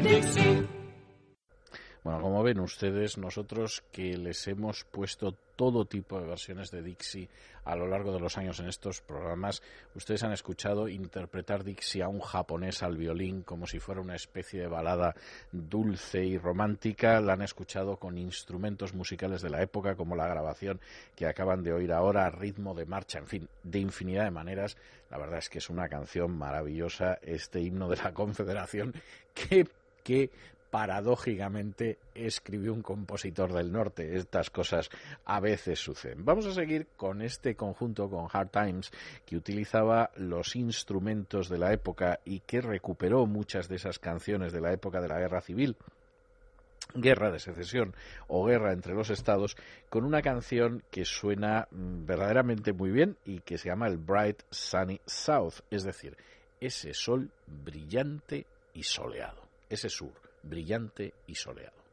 Dixie. Bueno, como ven ustedes, nosotros que les hemos puesto todo tipo de versiones de Dixie a lo largo de los años en estos programas, ustedes han escuchado interpretar Dixie a un japonés al violín como si fuera una especie de balada dulce y romántica, la han escuchado con instrumentos musicales de la época como la grabación que acaban de oír ahora, ritmo de marcha, en fin, de infinidad de maneras. La verdad es que es una canción maravillosa, este himno de la Confederación que que paradójicamente escribió un compositor del norte. Estas cosas a veces suceden. Vamos a seguir con este conjunto, con Hard Times, que utilizaba los instrumentos de la época y que recuperó muchas de esas canciones de la época de la guerra civil guerra de secesión o guerra entre los estados con una canción que suena mm, verdaderamente muy bien y que se llama el Bright Sunny South, es decir, ese sol brillante y soleado, ese sur brillante y soleado.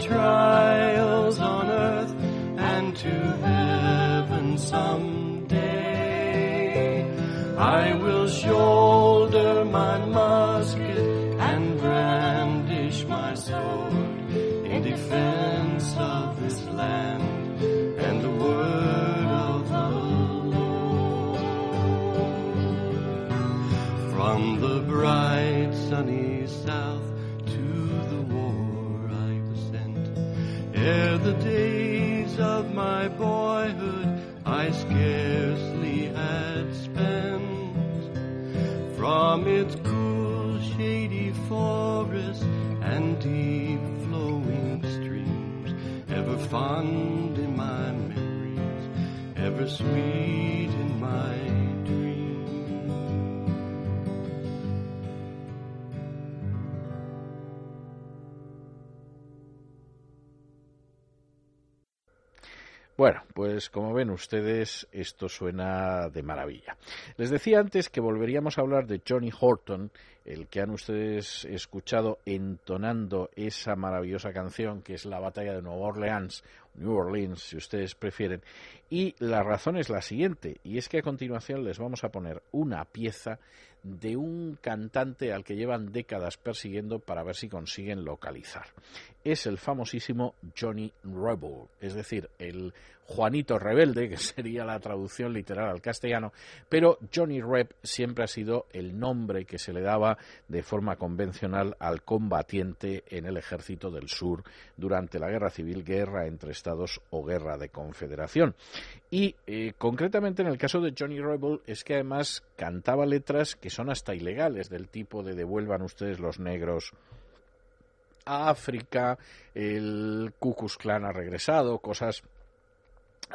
Through my Bueno, pues como ven ustedes, esto suena de maravilla. Les decía antes que volveríamos a hablar de Johnny Horton el que han ustedes escuchado entonando esa maravillosa canción que es la batalla de Nueva Orleans, New Orleans, si ustedes prefieren. Y la razón es la siguiente, y es que a continuación les vamos a poner una pieza de un cantante al que llevan décadas persiguiendo para ver si consiguen localizar. Es el famosísimo Johnny Rebel, es decir, el Juanito Rebelde, que sería la traducción literal al castellano, pero Johnny Reb siempre ha sido el nombre que se le daba de forma convencional al combatiente en el ejército del sur durante la guerra civil, guerra entre estados o guerra de confederación. Y eh, concretamente en el caso de Johnny Rebel es que además cantaba letras que son hasta ilegales, del tipo de devuelvan ustedes los negros a África, el Ku Klux Klan ha regresado, cosas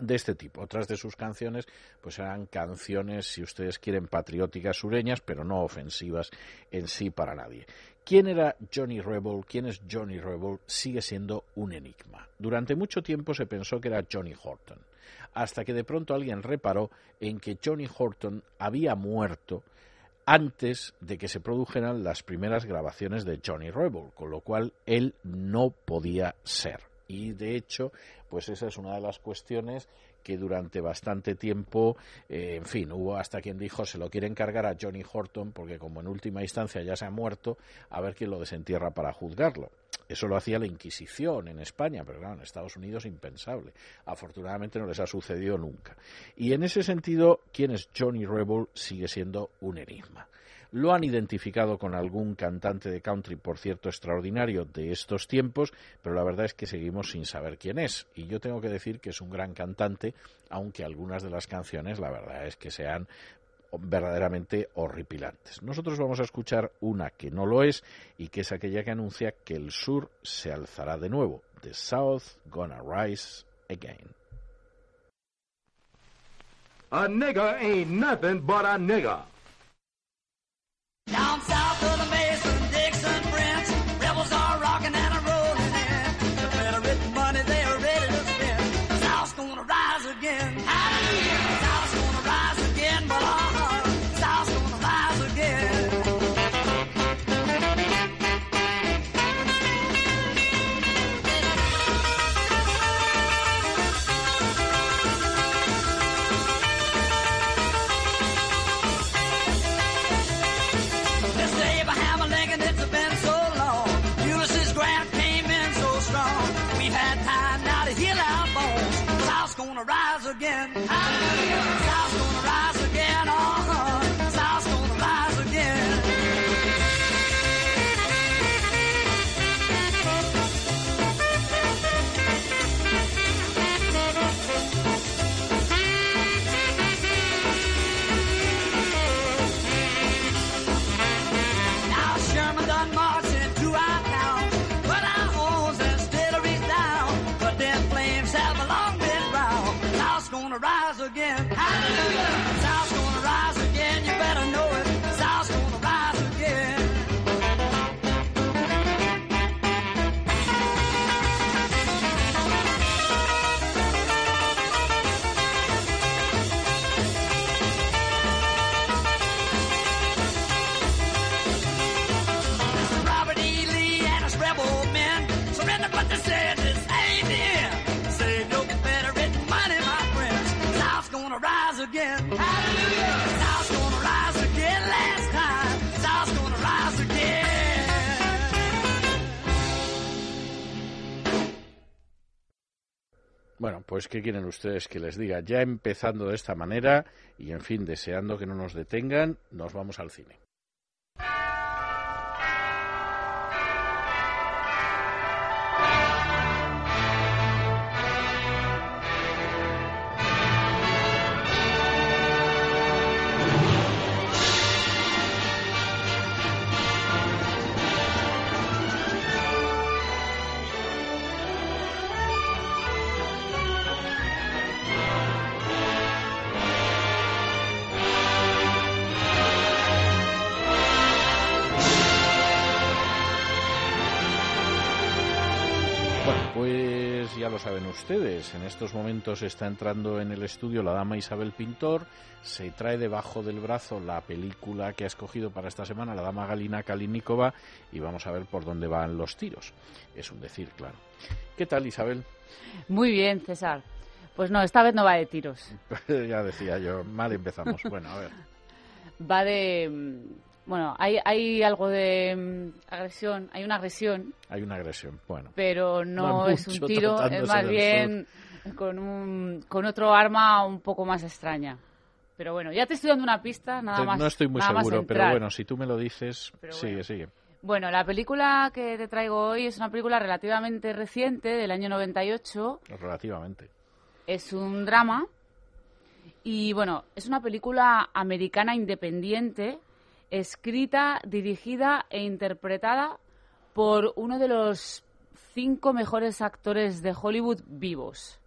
de este tipo. Otras de sus canciones pues eran canciones, si ustedes quieren, patrióticas sureñas, pero no ofensivas en sí para nadie. ¿Quién era Johnny Rebel? ¿Quién es Johnny Rebel? Sigue siendo un enigma. Durante mucho tiempo se pensó que era Johnny Horton, hasta que de pronto alguien reparó en que Johnny Horton había muerto antes de que se produjeran las primeras grabaciones de Johnny Rebel, con lo cual él no podía ser. Y de hecho, pues esa es una de las cuestiones que durante bastante tiempo, eh, en fin, hubo hasta quien dijo se lo quiere encargar a Johnny Horton porque como en última instancia ya se ha muerto, a ver quién lo desentierra para juzgarlo. Eso lo hacía la Inquisición en España, pero claro, en Estados Unidos impensable. Afortunadamente no les ha sucedido nunca. Y en ese sentido, quién es Johnny Rebel sigue siendo un enigma. Lo han identificado con algún cantante de country, por cierto, extraordinario de estos tiempos, pero la verdad es que seguimos sin saber quién es. Y yo tengo que decir que es un gran cantante, aunque algunas de las canciones, la verdad es que sean verdaderamente horripilantes. Nosotros vamos a escuchar una que no lo es y que es aquella que anuncia que el sur se alzará de nuevo. The South gonna rise again. A nigger ain't nothing but a nigger. Down south ¿qué quieren ustedes que les diga? Ya empezando de esta manera y en fin, deseando que no nos detengan, nos vamos al cine. Ustedes, en estos momentos está entrando en el estudio la dama Isabel Pintor, se trae debajo del brazo la película que ha escogido para esta semana la dama Galina Kalinikova y vamos a ver por dónde van los tiros. Es un decir, claro. ¿Qué tal Isabel? Muy bien, César. Pues no, esta vez no va de tiros. ya decía yo, mal empezamos. Bueno, a ver. Va de... Bueno, hay, hay algo de mm, agresión, hay una agresión, Hay una agresión. Bueno, pero no, No es un tiro, es más bien con, un, con otro arma un poco más extraña. Pero bueno, ya te estoy dando una pista, nada más. no estoy muy seguro, pero bueno, si tú me lo dices, Pero sigue, bueno. sigue. Bueno, la película que te traigo hoy es una película relativamente reciente, del año 98. Relativamente. Es un drama. Y bueno, es una película americana independiente, escrita, dirigida e interpretada por uno de los cinco mejores actores de Hollywood vivos.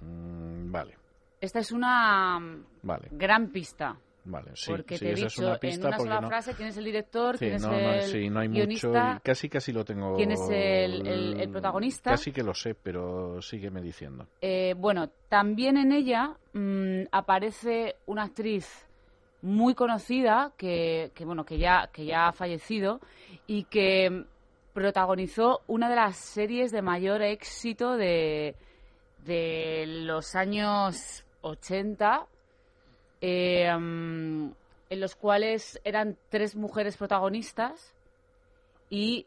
Mm, vale, Esta es una vale, gran pista. vale. Sí, porque sí, te he dicho es una en pista una porque sola no, frase quién es el director, Sí, quién es no, no, el sí, no hay guionista, mucho. Casi, casi lo tengo. quién es el- el- el protagonista. Casi que lo sé, pero sígueme diciendo. Eh, bueno, también en ella mm, aparece una actriz muy conocida que, que, bueno que ya que ya ha fallecido y que protagonizó una de las series de mayor éxito de, de los años 80 eh, mm, en los cuales eran tres mujeres protagonistas y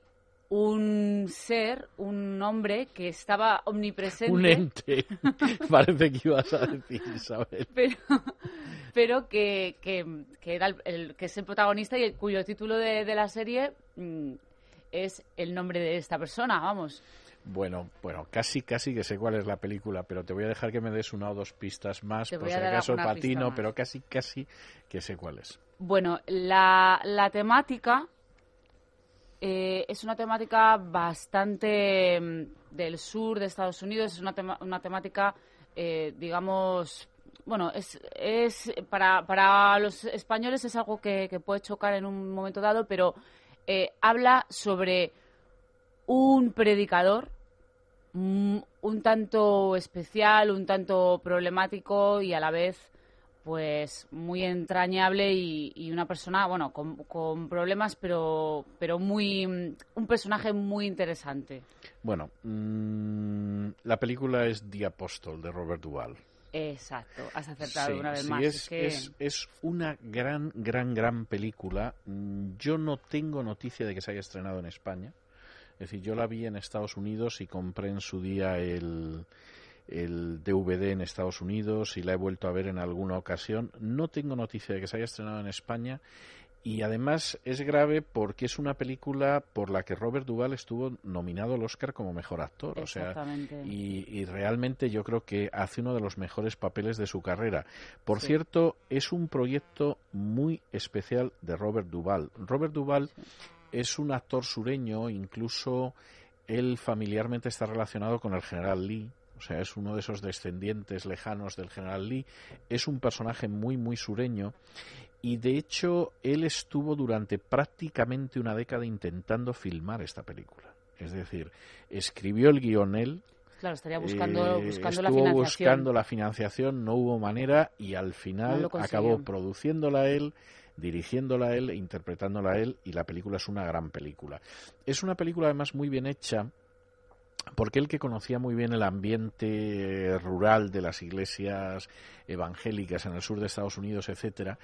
un ser, un hombre que estaba omnipresente. Un ente. Parece que ibas a decir, Isabel. pero, pero que, que, que era el, el- que es el protagonista y el- cuyo título de, de la serie mm, es el nombre de esta persona, vamos. Bueno, bueno, casi, casi que sé cuál es la película, pero te voy a dejar que me des una o dos pistas más, Te por si acaso patino, pero casi, casi que sé cuál es. Bueno, la, la temática eh, es una temática bastante mm, del sur de Estados Unidos, es una, tema- una temática, eh, digamos, bueno, es, es para, los españoles es algo que, que puede chocar en un momento dado, pero eh, habla sobre un predicador mm, un tanto especial, un tanto problemático y a la vez pues muy entrañable y, una persona, bueno, con, con problemas, pero, pero muy, mm, un personaje muy interesante. Bueno, mm, la película es The Apostle de Robert Duvall. Exacto, has acertado Sí, una vez sí, más. Es, que- es- es una gran, gran, gran película. Mm, Yo no tengo noticia de que se haya estrenado en España. Es decir, yo la vi en Estados Unidos y compré en su día el, el DVD en Estados Unidos y la he vuelto a ver en alguna ocasión. No tengo noticia de que se haya estrenado en España y además es grave porque es una película por la que Robert Duvall estuvo nominado al Oscar como mejor actor. O sea, y, y realmente yo creo que hace uno de los mejores papeles de su carrera. Por Sí. cierto, es un proyecto muy especial de Robert Duvall. Robert Duvall es un actor sureño, incluso él familiarmente está relacionado con el general Lee. O sea, es uno de esos descendientes lejanos del general Lee. Es un personaje muy, muy sureño. Y de hecho, él estuvo durante prácticamente una década intentando filmar esta película. Es decir, escribió el guion él, Claro, estaría buscando, eh, buscando la estuvo financiación. buscando la financiación, no hubo manera y al final acabó produciéndola él, dirigiéndola él, interpretándola él y la película es una gran película. Es una película además muy bien hecha porque él que conocía muy bien el ambiente rural de las iglesias evangélicas en el sur de Estados Unidos, etcétera,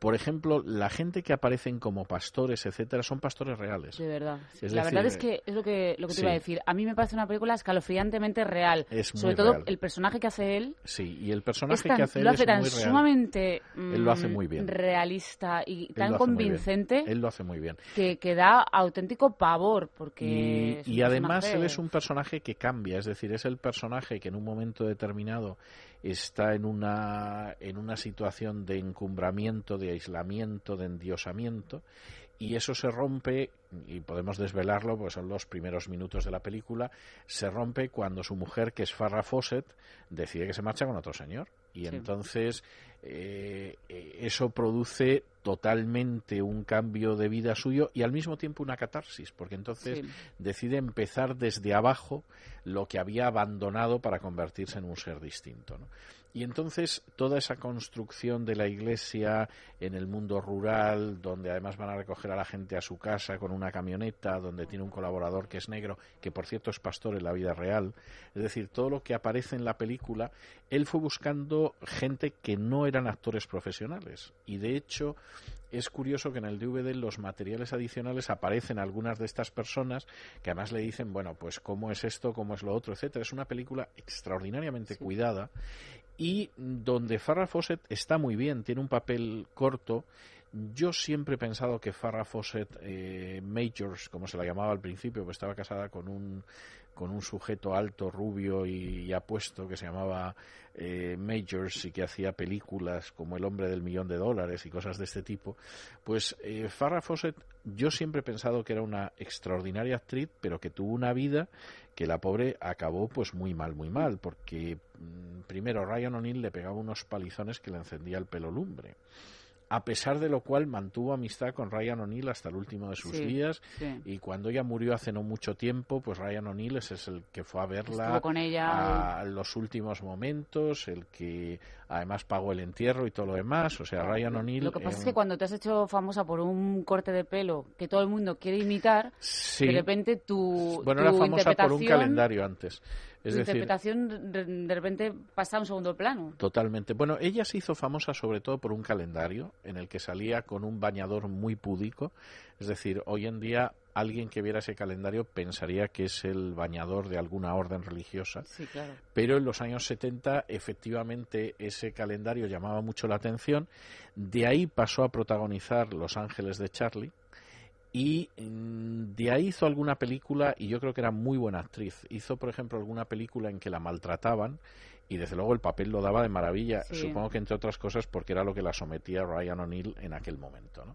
por ejemplo, la gente que aparecen como pastores, etcétera, son pastores reales. De verdad. Es la decir, verdad es que es lo que, lo que te sí. iba a decir. A mí me parece una película escalofriantemente real. Es muy Sobre todo real. el personaje que hace él. Sí, y el personaje tan- que hace él lo hace es tan muy real. sumamente Él lo hace mm, muy bien. realista y tan convincente Él lo hace muy bien. que, que da auténtico pavor porque Y, y además él es un personaje que cambia, es decir, es el personaje que en un momento determinado está en una, en una situación de encumbramiento, de aislamiento, de endiosamiento, y eso se rompe, y podemos desvelarlo porque son los primeros minutos de la película, se rompe cuando su mujer, que es Farrah Fawcett, decide que se marcha con otro señor. Y Sí. entonces eh, eso produce totalmente un cambio de vida suyo y al mismo tiempo una catarsis, porque entonces Sí. decide empezar desde abajo lo que había abandonado para convertirse en un ser distinto. ¿no? Y entonces toda esa construcción de la iglesia en el mundo rural, donde además van a recoger a la gente a su casa con una camioneta, donde tiene un colaborador que es negro, que por cierto es pastor en la vida real, es decir, todo lo que aparece en la película, él fue buscando gente que no eran actores profesionales. Y de hecho, es curioso que en el DVD los materiales adicionales aparecen algunas de estas personas que además le dicen, bueno, pues cómo es esto, cómo es lo otro, etcétera. Es una película extraordinariamente cuidada y donde Farrah Fawcett está muy bien, tiene un papel corto. Yo siempre he pensado que Farrah Fawcett eh, Majors, como se la llamaba al principio, pues estaba casada con un con un sujeto alto, rubio y, apuesto que se llamaba eh, Majors y que hacía películas como El hombre del millón de dólares y cosas de este tipo, pues eh, Farrah Fawcett yo siempre he pensado que era una extraordinaria actriz, pero que tuvo una vida que la pobre acabó pues muy mal, muy mal, porque mm, primero Ryan O'Neill le pegaba unos palizones que le encendía el pelo lumbre. A pesar de lo cual mantuvo amistad con Ryan O'Neill hasta el último de sus Sí, días sí. y cuando ella murió hace no mucho tiempo, pues Ryan O'Neill es el que fue a verla Estuvo con ella. a los últimos momentos, el que además pagó el entierro y todo lo demás, o sea, Ryan O'Neill Lo que pasa es que cuando te has hecho famosa por un corte de pelo que todo el mundo quiere imitar, sí, de repente tu, bueno, tu era famosa por un calendario antes. Es decir, interpretación de, de repente pasa a un segundo plano. Totalmente. Bueno, ella se hizo famosa sobre todo por un calendario en el que salía con un bañador muy púdico. Es decir, hoy en día alguien que viera ese calendario pensaría que es el bañador de alguna orden religiosa. Sí, claro. Pero en los años 70 efectivamente ese calendario llamaba mucho la atención. De ahí pasó a protagonizar Los Ángeles de Charlie. Y mm, de ahí hizo alguna película y yo creo que era muy buena actriz. Hizo, por ejemplo, alguna película en que la maltrataban y desde luego el papel lo daba de maravilla. Sí. Supongo que entre otras cosas porque era lo que la sometía Ryan O'Neill en aquel momento. ¿no?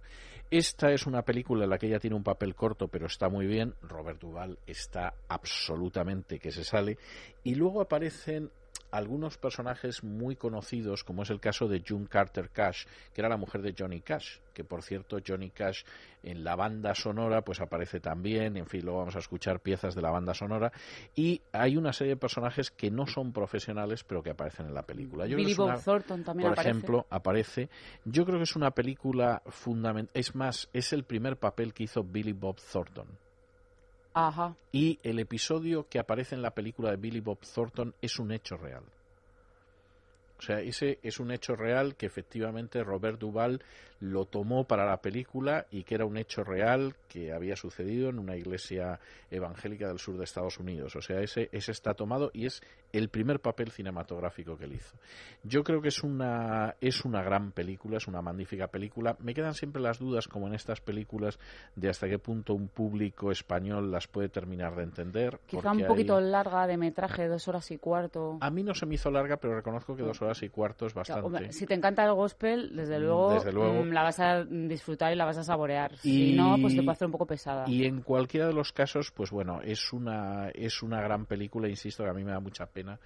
Esta es una película en la que ella tiene un papel corto pero está muy bien. Robert Duvall está absolutamente que se sale. Y luego aparecen algunos personajes muy conocidos, como es el caso de June Carter Cash, que era la mujer de Johnny Cash, que por cierto Johnny Cash en la banda sonora pues aparece también, en fin, luego vamos a escuchar piezas de la banda sonora y hay una serie de personajes que no son profesionales pero que aparecen en la película. Yo creo que Billy Bob una- Thornton también por aparece. ejemplo, aparece. Yo creo que es una película fundamental. Es más, es el primer papel que hizo Billy Bob Thornton. Ajá. Y el episodio que aparece en la película de Billy Bob Thornton es un hecho real. O sea, ese es un hecho real que efectivamente Robert Duvall lo tomó para la película y que era un hecho real que había sucedido en una iglesia evangélica del sur de Estados Unidos. O sea, ese, ese está tomado y es el primer papel cinematográfico que él hizo. Yo creo que es una, es una gran película, es una magnífica película. Me quedan siempre las dudas, como en estas películas, de hasta qué punto un público español las puede terminar de entender. Quizá un poquito hay- larga de metraje, dos horas y cuarto. A mí no se me hizo larga, pero reconozco que dos horas y cuarto es O sea, bastante. si te encanta el gospel, desde Mm, luego, desde luego. La vas a disfrutar y la vas a saborear. Y- Si no, pues te puede hacer un poco pesada. Y en cualquiera de los casos, pues bueno, es una, es una gran película, insisto, que a mí me da mucha pena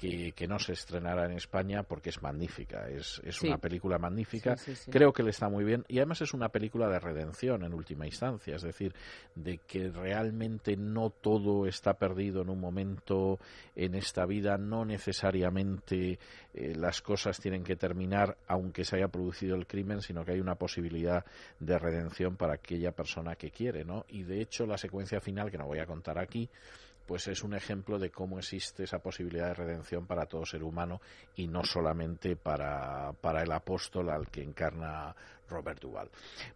que, que no se estrenara en España porque es magnífica, es, es Sí. una película magnífica, Sí, sí, sí. creo que le está muy bien y además es una película de redención en última instancia, es decir, de que realmente no todo está perdido en un momento en esta vida, no necesariamente eh, las cosas tienen que terminar aunque se haya producido el crimen, sino que hay una posibilidad de redención para aquella persona que quiere, ¿no? Y de hecho la secuencia final, que no voy a contar aquí, pues es un ejemplo de cómo existe esa posibilidad de redención para todo ser humano y no solamente para, para el apóstol al que encarna Robert Duvall.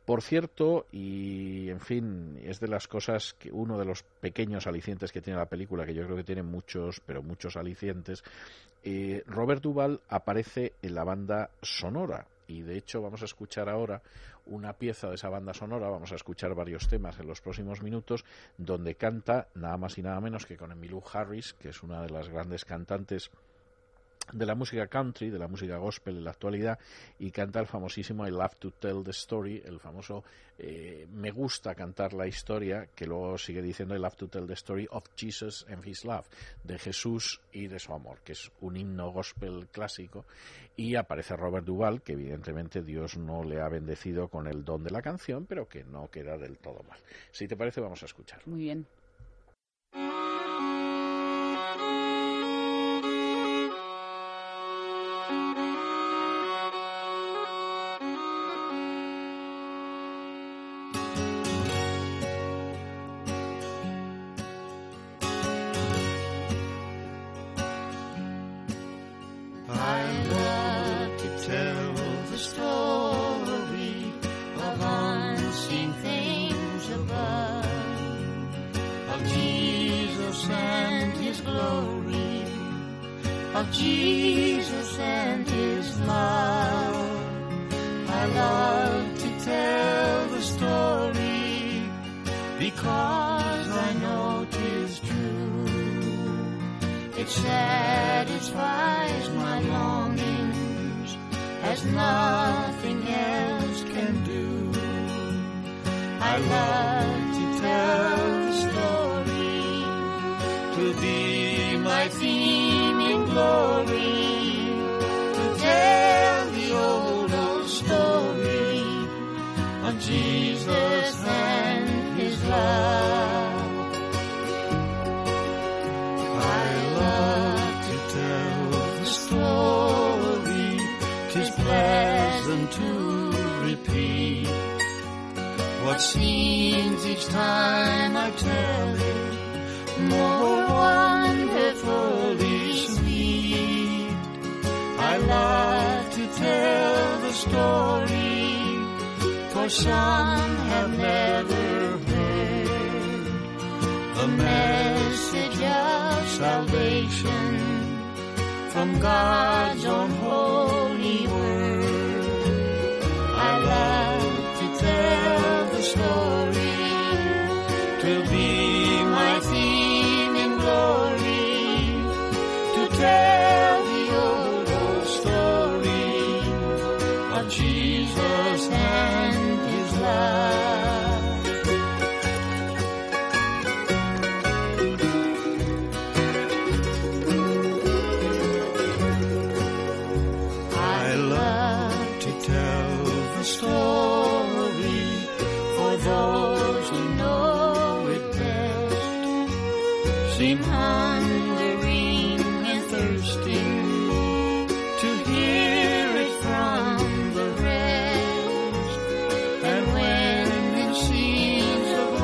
Por cierto, y en fin, es de las cosas que uno de los pequeños alicientes que tiene la película, que yo creo que tiene muchos, pero muchos alicientes, eh, Robert Duvall aparece en la banda sonora y de hecho vamos a escuchar ahora una pieza de esa banda sonora, vamos a escuchar varios temas en los próximos minutos, donde canta nada más y nada menos que con Emmylou Harris, que es una de las grandes cantantes de la música country, de la música gospel en la actualidad, y canta el famosísimo I Love to Tell the Story, el famoso eh, Me gusta cantar la historia, que luego sigue diciendo I Love to Tell the Story of Jesus and His Love, de Jesús y de su amor, que es un himno gospel clásico, y aparece Robert Duvall, que evidentemente Dios no le ha bendecido con el don de la canción, pero que no queda del todo mal. Si te parece, vamos a escuchar. Muy bien.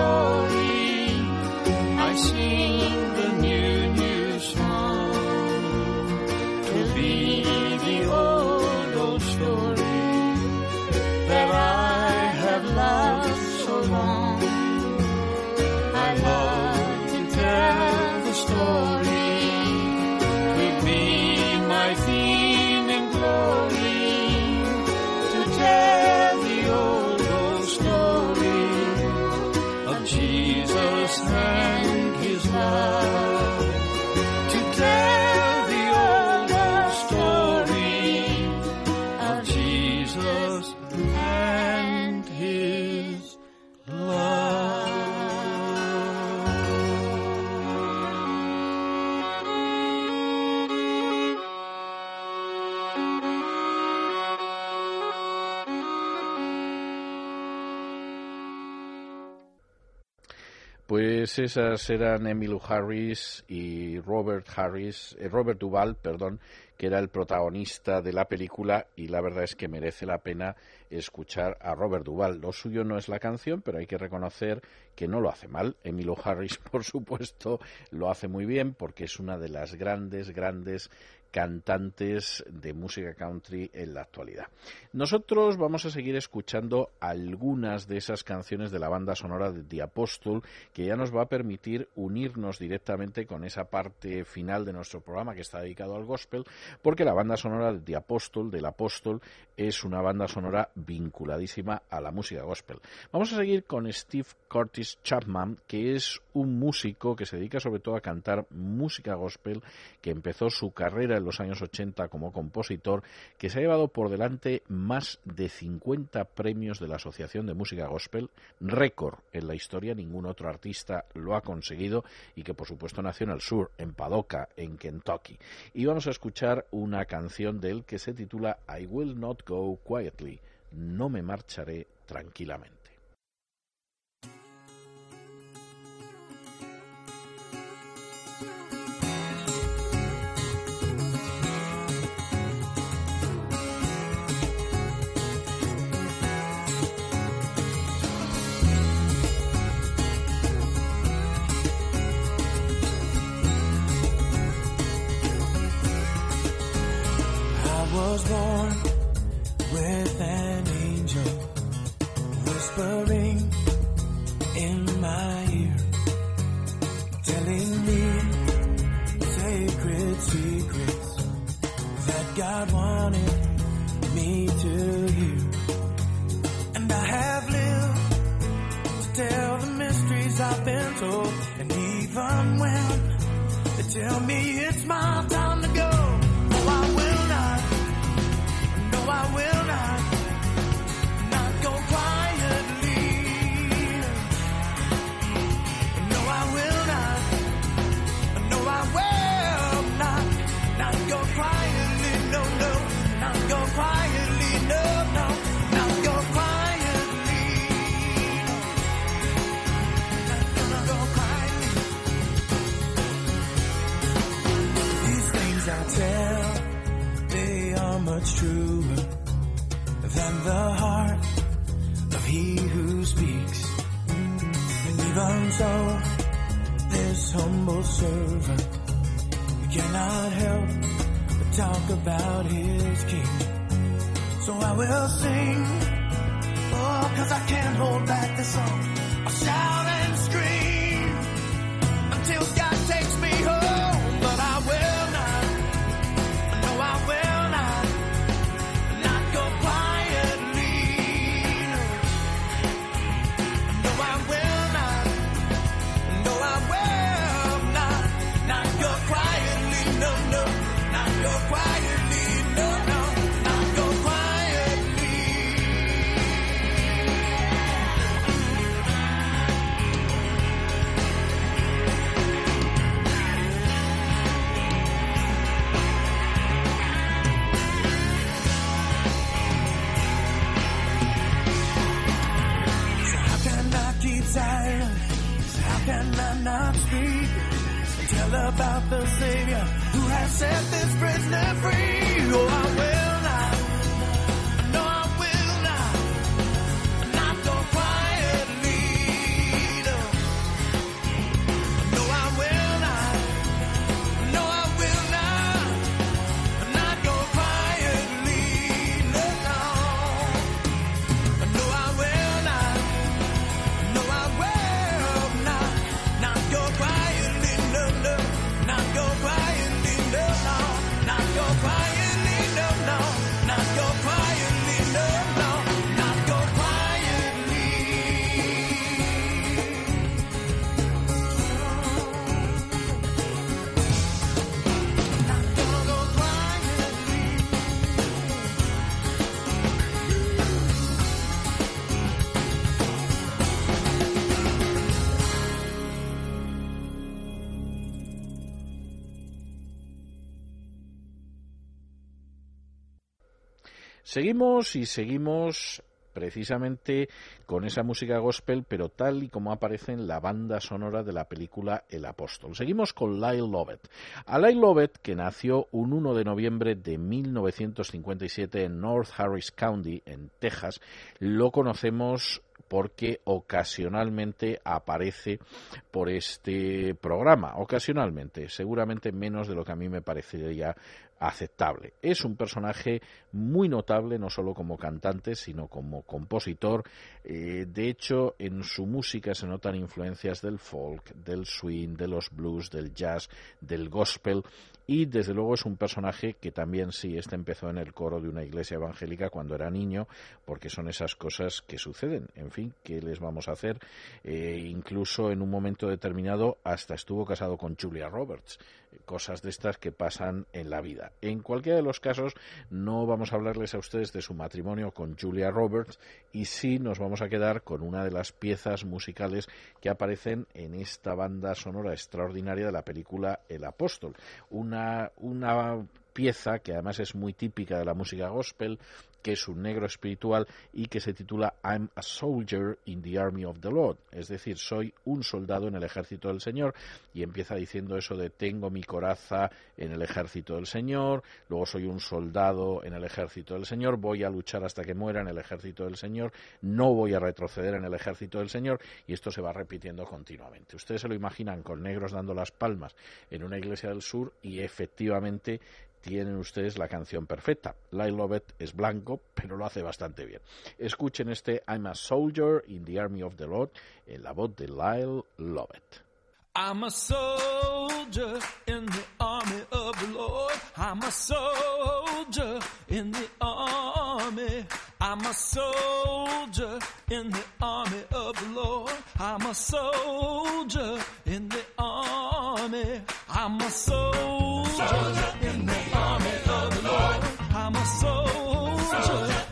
Oh. Esas eran Emmylou Harris y Robert Harris, eh, Robert Duvall, perdón, que era el protagonista de la película y la verdad es que merece la pena escuchar a Robert Duvall. Lo suyo no es la canción, pero hay que reconocer que no lo hace mal. Emmylou Harris, por supuesto, lo hace muy bien porque es una de las grandes, grandes cantantes de música country en la actualidad. Nosotros vamos a seguir escuchando algunas de esas canciones de la banda sonora de The Apostle que ya nos va a permitir unirnos directamente con esa parte final de nuestro programa que está dedicado al gospel, porque la banda sonora de Apóstol, del Apóstol, es una banda sonora vinculadísima a la música gospel. Vamos a seguir con Steve Curtis Chapman, que es un músico que se dedica sobre todo a cantar música gospel, que empezó su carrera en los años 80 como compositor, que se ha llevado por delante más de 50 premios de la Asociación de Música Gospel, récord en la historia, ningún otro artista lo ha conseguido y que por supuesto nació en el sur, en Padoca, en Kentucky. Y vamos a escuchar una canción de él que se titula I Will Not Go Quietly, no me marcharé tranquilamente. So, this humble servant We cannot help but talk about his king. So I will sing, oh, cause I can't hold back the song. I'll shout Seguimos y seguimos precisamente con esa música gospel, pero tal y como aparece en la banda sonora de la película El Apóstol. Seguimos con Lyle Lovett. A Lyle Lovett, que nació un 1 de noviembre de 1957 en North Harris County, en Texas, lo conocemos porque ocasionalmente aparece por este programa, ocasionalmente, seguramente menos de lo que a mí me parecería aceptable. Es un personaje muy notable, no solo como cantante, sino como compositor. Eh, de hecho, en su música se notan influencias del folk, del swing, de los blues, del jazz, del gospel. Y desde luego es un personaje que también sí, este empezó en el coro de una iglesia evangélica cuando era niño, porque son esas cosas que suceden. En fin, ¿qué les vamos a hacer? Eh, incluso en un momento determinado hasta estuvo casado con Julia Roberts. Cosas de estas que pasan en la vida. En cualquiera de los casos, no vamos a hablarles a ustedes de su matrimonio con Julia Roberts y sí nos vamos a quedar con una de las piezas musicales que aparecen en esta banda sonora extraordinaria de la película El Apóstol. Una, una pieza que además es muy típica de la música gospel, que es un negro espiritual y que se titula I'm a soldier in the army of the Lord, es decir, soy un soldado en el ejército del Señor y empieza diciendo eso de tengo mi coraza en el ejército del Señor, luego soy un soldado en el ejército del Señor, voy a luchar hasta que muera en el ejército del Señor, no voy a retroceder en el ejército del Señor y esto se va repitiendo continuamente. Ustedes se lo imaginan con negros dando las palmas en una iglesia del sur y efectivamente tienen ustedes la canción perfecta. Lyle Lovett es blanco, pero lo hace bastante bien. Escuchen este I'm a Soldier in the Army of the Lord en la voz de Lyle Lovett. I'm a soldier in the army of the Lord. I'm a soldier in the army. I'm a soldier in the army of the Lord. I'm a soldier in the army. I'm a soldier in the army of the Lord. I'm a soldier in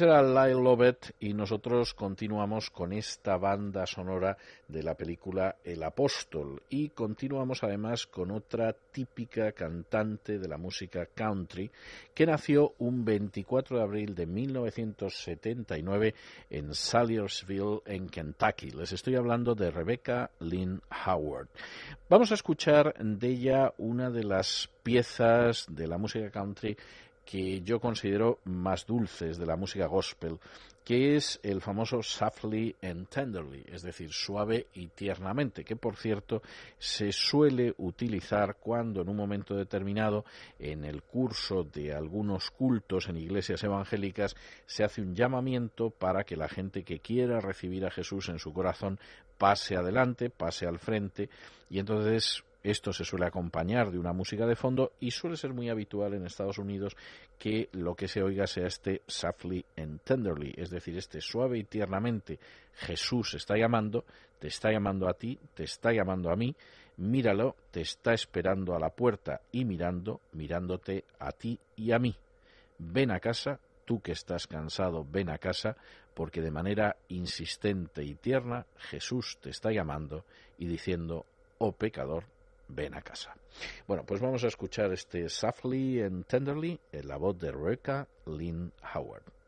Ese era Lyle Lovett y nosotros continuamos con esta banda sonora de la película El Apóstol y continuamos además con otra típica cantante de la música country que nació un 24 de abril de 1979 en Salyersville, en Kentucky. Les estoy hablando de Rebecca Lynn Howard. Vamos a escuchar de ella una de las piezas de la música country que yo considero más dulces de la música gospel, que es el famoso softly and tenderly, es decir, suave y tiernamente, que por cierto se suele utilizar cuando en un momento determinado en el curso de algunos cultos en iglesias evangélicas se hace un llamamiento para que la gente que quiera recibir a Jesús en su corazón pase adelante, pase al frente y entonces esto se suele acompañar de una música de fondo y suele ser muy habitual en Estados Unidos que lo que se oiga sea este softly and tenderly, es decir, este suave y tiernamente. Jesús está llamando, te está llamando a ti, te está llamando a mí, míralo, te está esperando a la puerta y mirando, mirándote a ti y a mí. Ven a casa, tú que estás cansado, ven a casa, porque de manera insistente y tierna Jesús te está llamando y diciendo, oh pecador, ven a casa. Bueno, pues vamos a escuchar este Softly and Tenderly en la voz de Rebecca Lynn Howard.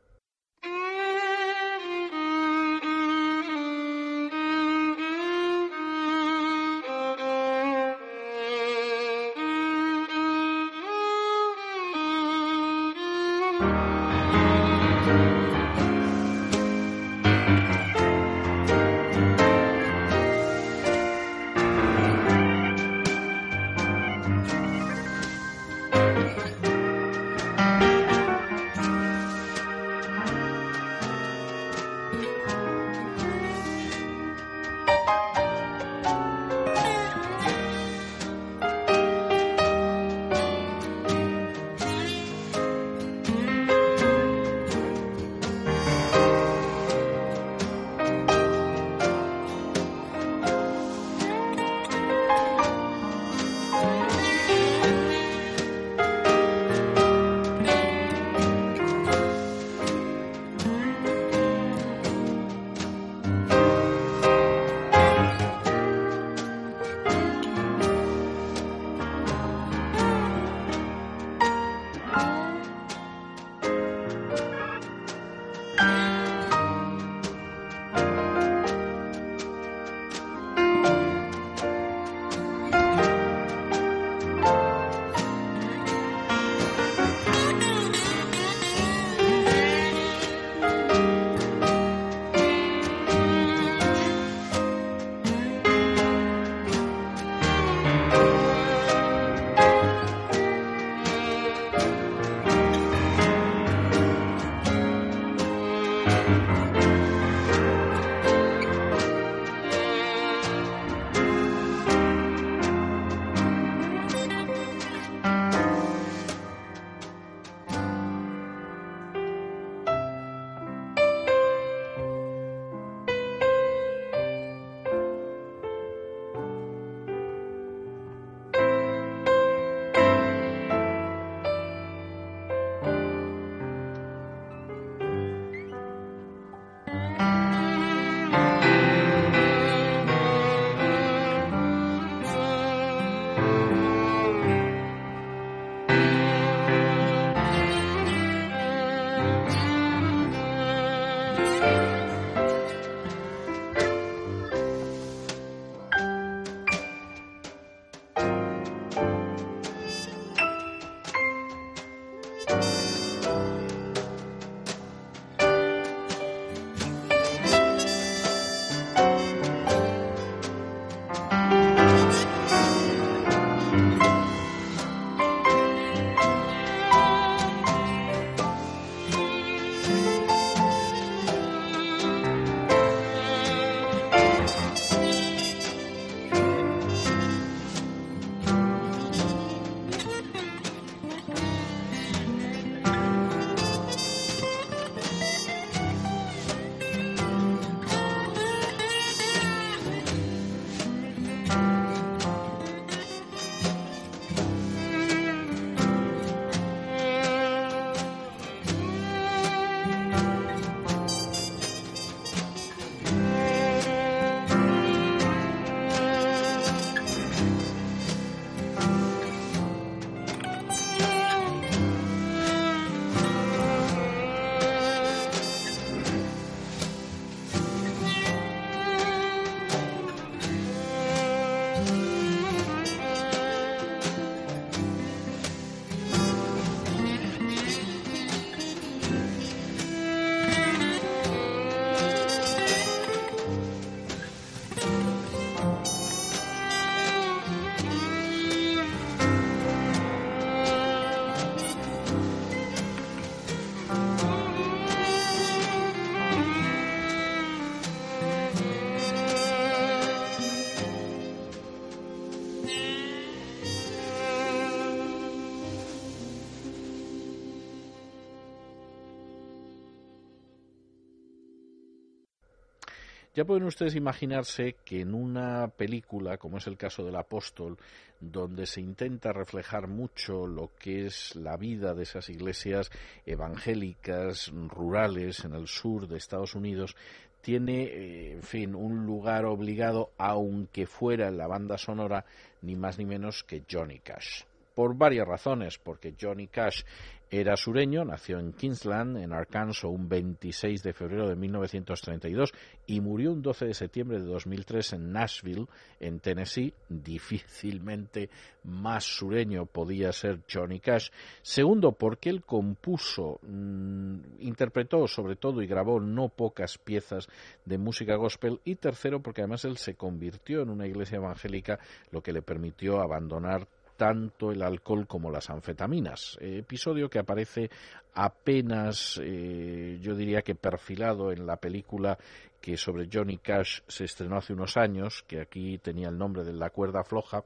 Pueden ustedes imaginarse que en una película, como es el caso del apóstol, donde se intenta reflejar mucho lo que es la vida de esas iglesias evangélicas rurales en el sur de Estados Unidos, tiene, eh, en fin, un lugar obligado, aunque fuera en la banda sonora, ni más ni menos que Johnny Cash. Por varias razones, porque Johnny Cash era sureño, nació en Kingsland, en Arkansas, un 26 de febrero de 1932 y murió un 12 de septiembre de 2003 en Nashville, en Tennessee. Difícilmente más sureño podía ser Johnny Cash. Segundo, porque él compuso, mm, interpretó sobre todo y grabó no pocas piezas de música gospel. Y tercero, porque además él se convirtió en una iglesia evangélica, lo que le permitió abandonar tanto el alcohol como las anfetaminas. Eh, episodio que aparece apenas, eh, yo diría que perfilado en la película que sobre Johnny Cash se estrenó hace unos años, que aquí tenía el nombre de La cuerda floja,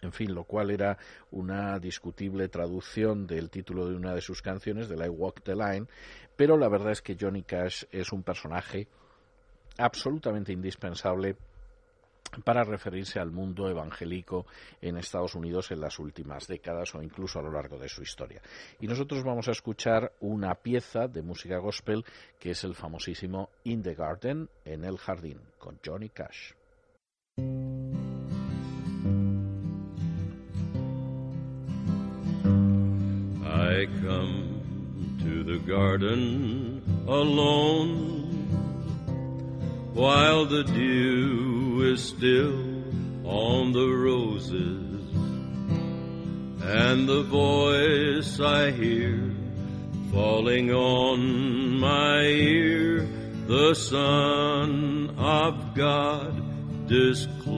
en fin, lo cual era una discutible traducción del título de una de sus canciones, de I Walk the Line, pero la verdad es que Johnny Cash es un personaje absolutamente indispensable para referirse al mundo evangélico en Estados Unidos en las últimas décadas o incluso a lo largo de su historia. Y nosotros vamos a escuchar una pieza de música gospel que es el famosísimo In the Garden, en el jardín, con Johnny Cash. While the dew is still on the roses. And the voice I hear falling on my ear the Son of God discloses.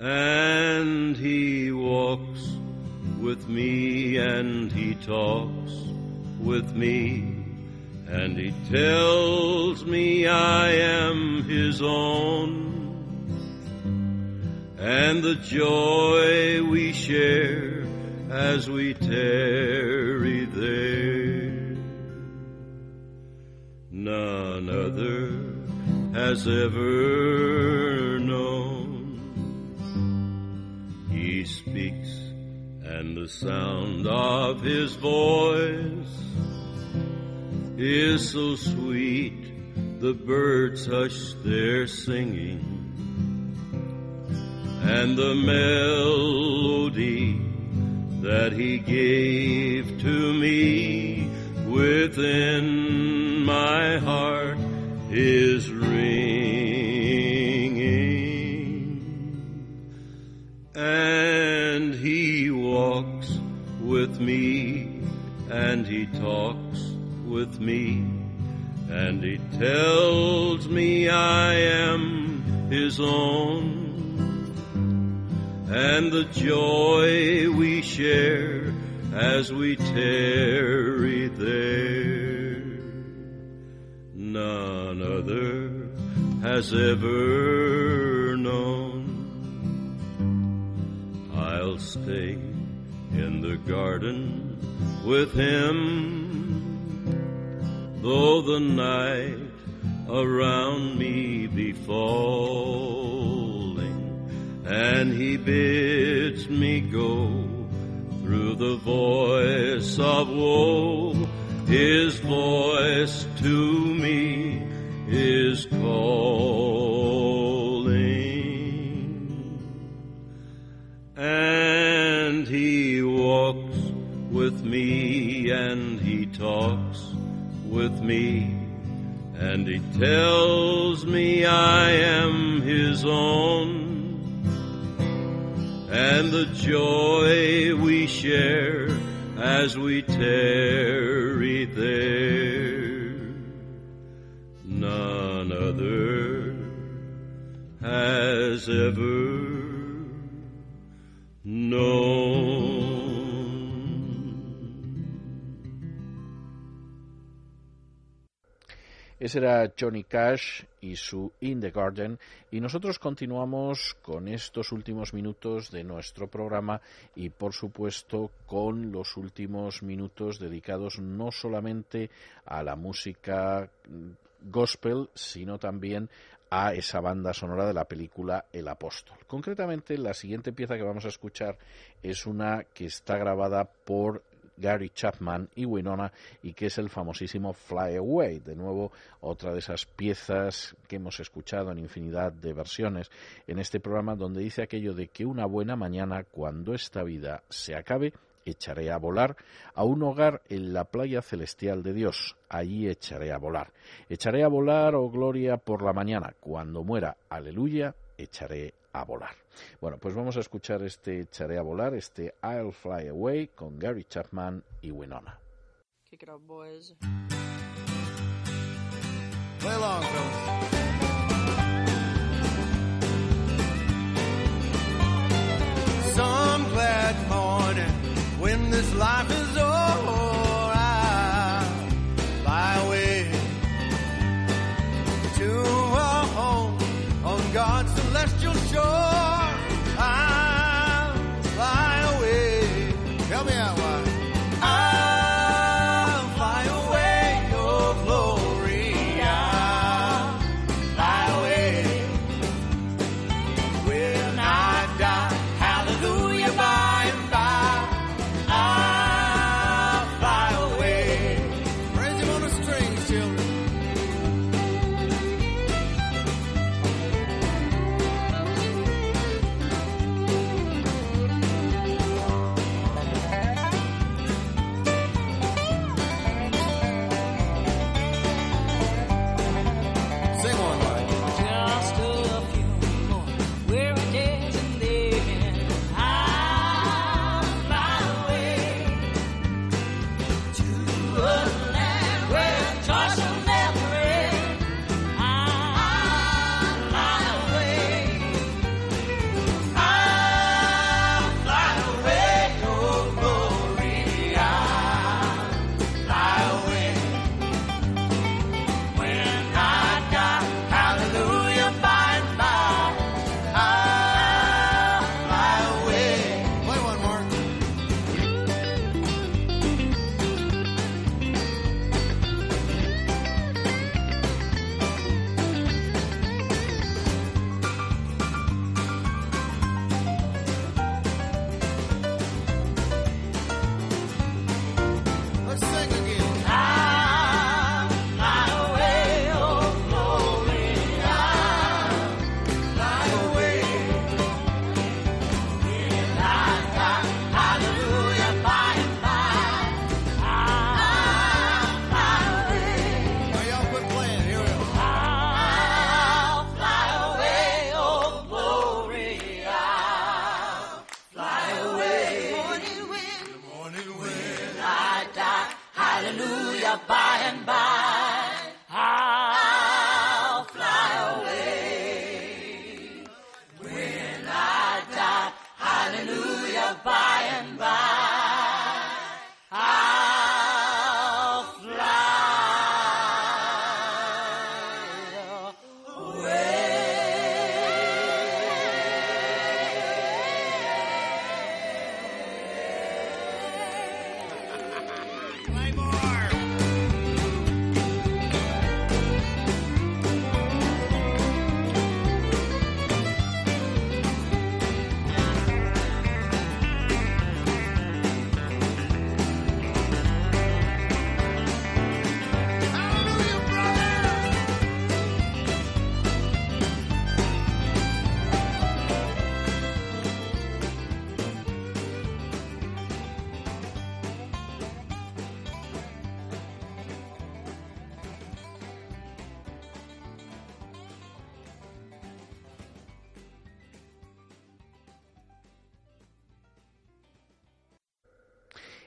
And he walks with me and he talks with me and he tells me I am his own. And the joy we share as we tarry there. None other has ever known. He speaks and the sound of his voice is so sweet the birds hush their singing. And the melody that he gave to me within my heart is ringing. And he walks with me and he talks with me and he tells me I am his own. And the joy we share as we tarry there none other has ever known. I'll stay in the garden with him though the night around me be falling and he bids me go through the voice of woe his voice to me is calling. And he walks with me and he talks with me and he tells me I am his own. And the joy we share as we tarry there none other has ever known Ese era Johnny Cash y su In the Garden y nosotros continuamos con estos últimos minutos de nuestro programa y por supuesto con los últimos minutos dedicados no solamente a la música mm, gospel sino también a esa banda sonora de la película El Apóstol. Concretamente, la siguiente pieza que vamos a escuchar es una que está grabada por Gary Chapman y Winona y que es el famosísimo Fly Away. De nuevo, otra de esas piezas que hemos escuchado en infinidad de versiones en este programa donde dice aquello de que una buena mañana, cuando esta vida se acabe, echaré a volar a un hogar en la playa celestial de Dios. Allí echaré a volar. Echaré a volar, oh gloria, por la mañana. Cuando muera, aleluya, echaré a volar. Bueno, pues vamos a escuchar este echaré a volar, este I'll Fly Away con Gary Chapman y Winona. Kick it up, boys. Play along, fellas. Some glad morning when this life is over,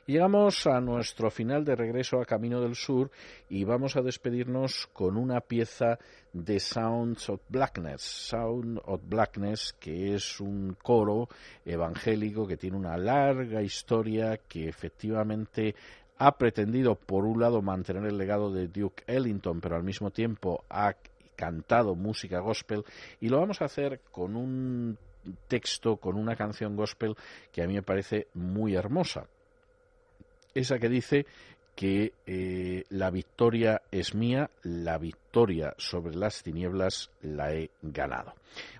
Llegamos a nuestro final de regreso a Camino del Sur y vamos a despedirnos con una pieza de Sounds of Blackness. Sound of Blackness, que es un coro evangélico que tiene una larga historia que efectivamente ha pretendido, por un lado, mantener el legado de Duke Ellington, pero al mismo tiempo ha cantado música gospel y lo vamos a hacer con un texto, con una canción gospel que a mí me parece muy hermosa. Esa que dice que eh, la victoria es mía, la victoria sobre las tinieblas la he ganado.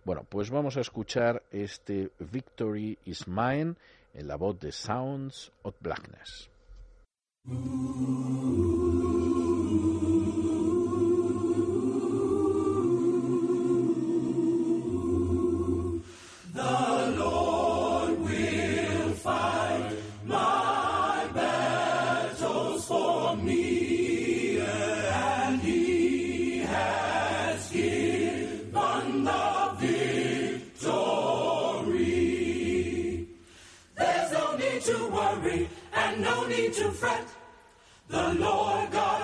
Bueno, pues vamos a escuchar este Victory is Mine en la voz de Sounds of Blackness. The Lord God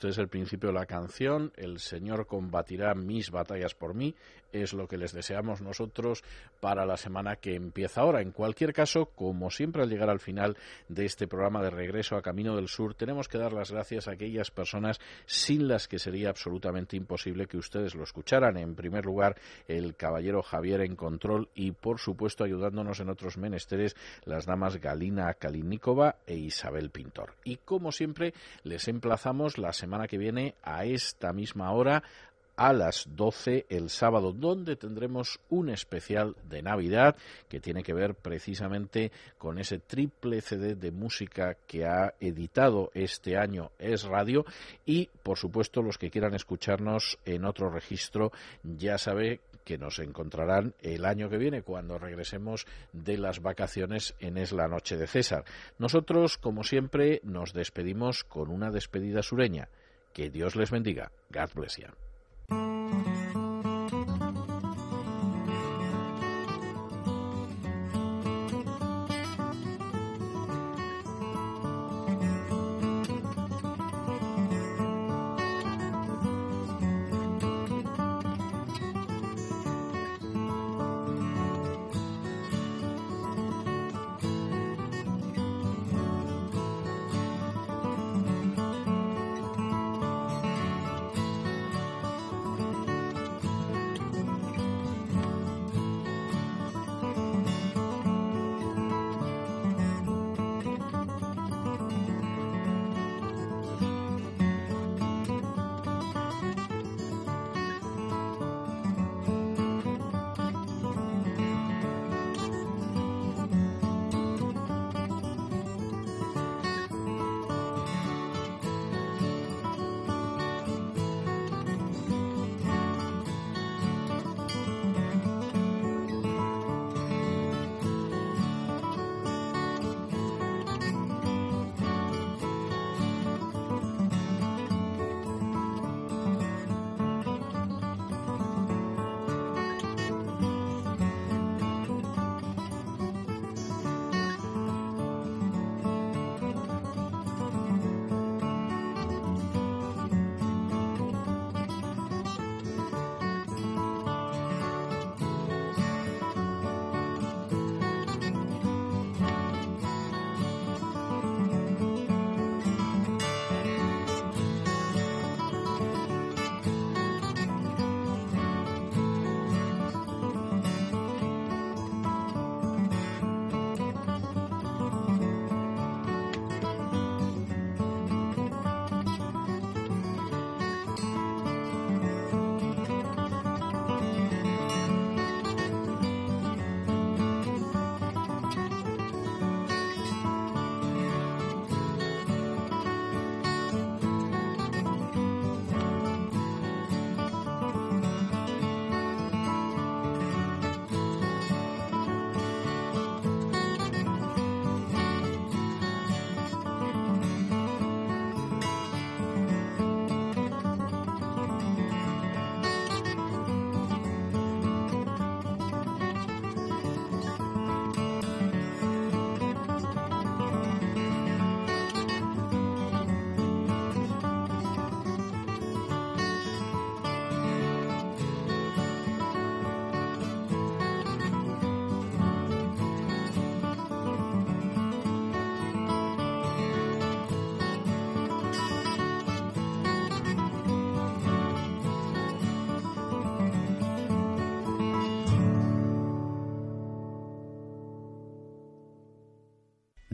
oído ustedes el principio de la canción. El Señor combatirá mis batallas por mí. Es lo que les deseamos nosotros para la semana que empieza ahora. En cualquier caso, como siempre al llegar al final de este programa de regreso a Camino del Sur, tenemos que dar las gracias a aquellas personas sin las que sería absolutamente imposible que ustedes lo escucharan. En primer lugar, el caballero Javier en control y, por supuesto, ayudándonos en otros menesteres, las damas Galina Kalinikova e Isabel Pintor. Y como siempre, les emplazamos la semana que viene a esta misma hora a las 12 el sábado, donde tendremos un especial de Navidad que tiene que ver precisamente con ese triple CD de música que ha editado este año Es Radio y, por supuesto, los que quieran escucharnos en otro registro, ya sabe que nos encontrarán el año que viene cuando regresemos de las vacaciones en Es la Noche de César. Nosotros, como siempre, nos despedimos con una despedida sureña. Que Dios les bendiga. God bless you.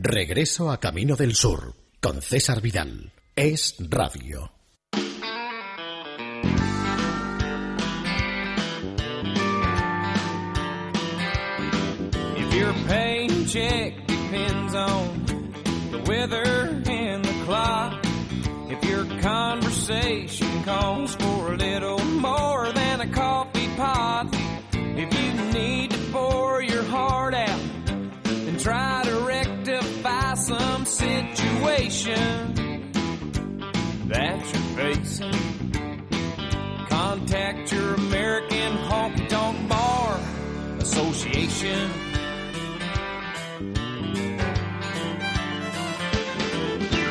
Regreso a Camino del Sur con César Vidal. Es Radio. If your paycheck depends on the weather and the clock, if your conversation calls for situation that you're facing, contact your American Honky Tonk Bar Association.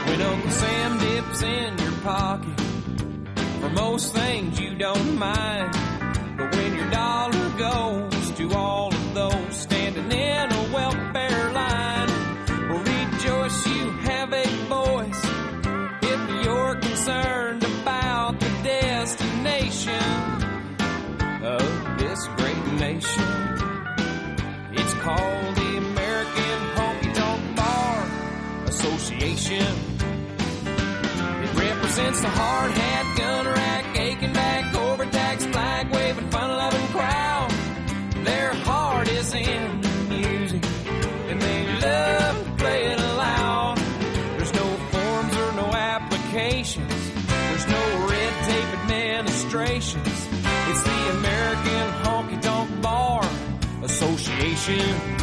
When Uncle Sam dips in your pocket, for most things you don't mind. But when your dollar goes Called the American Honky Tonk Bar Association. It represents the hard hat, ocean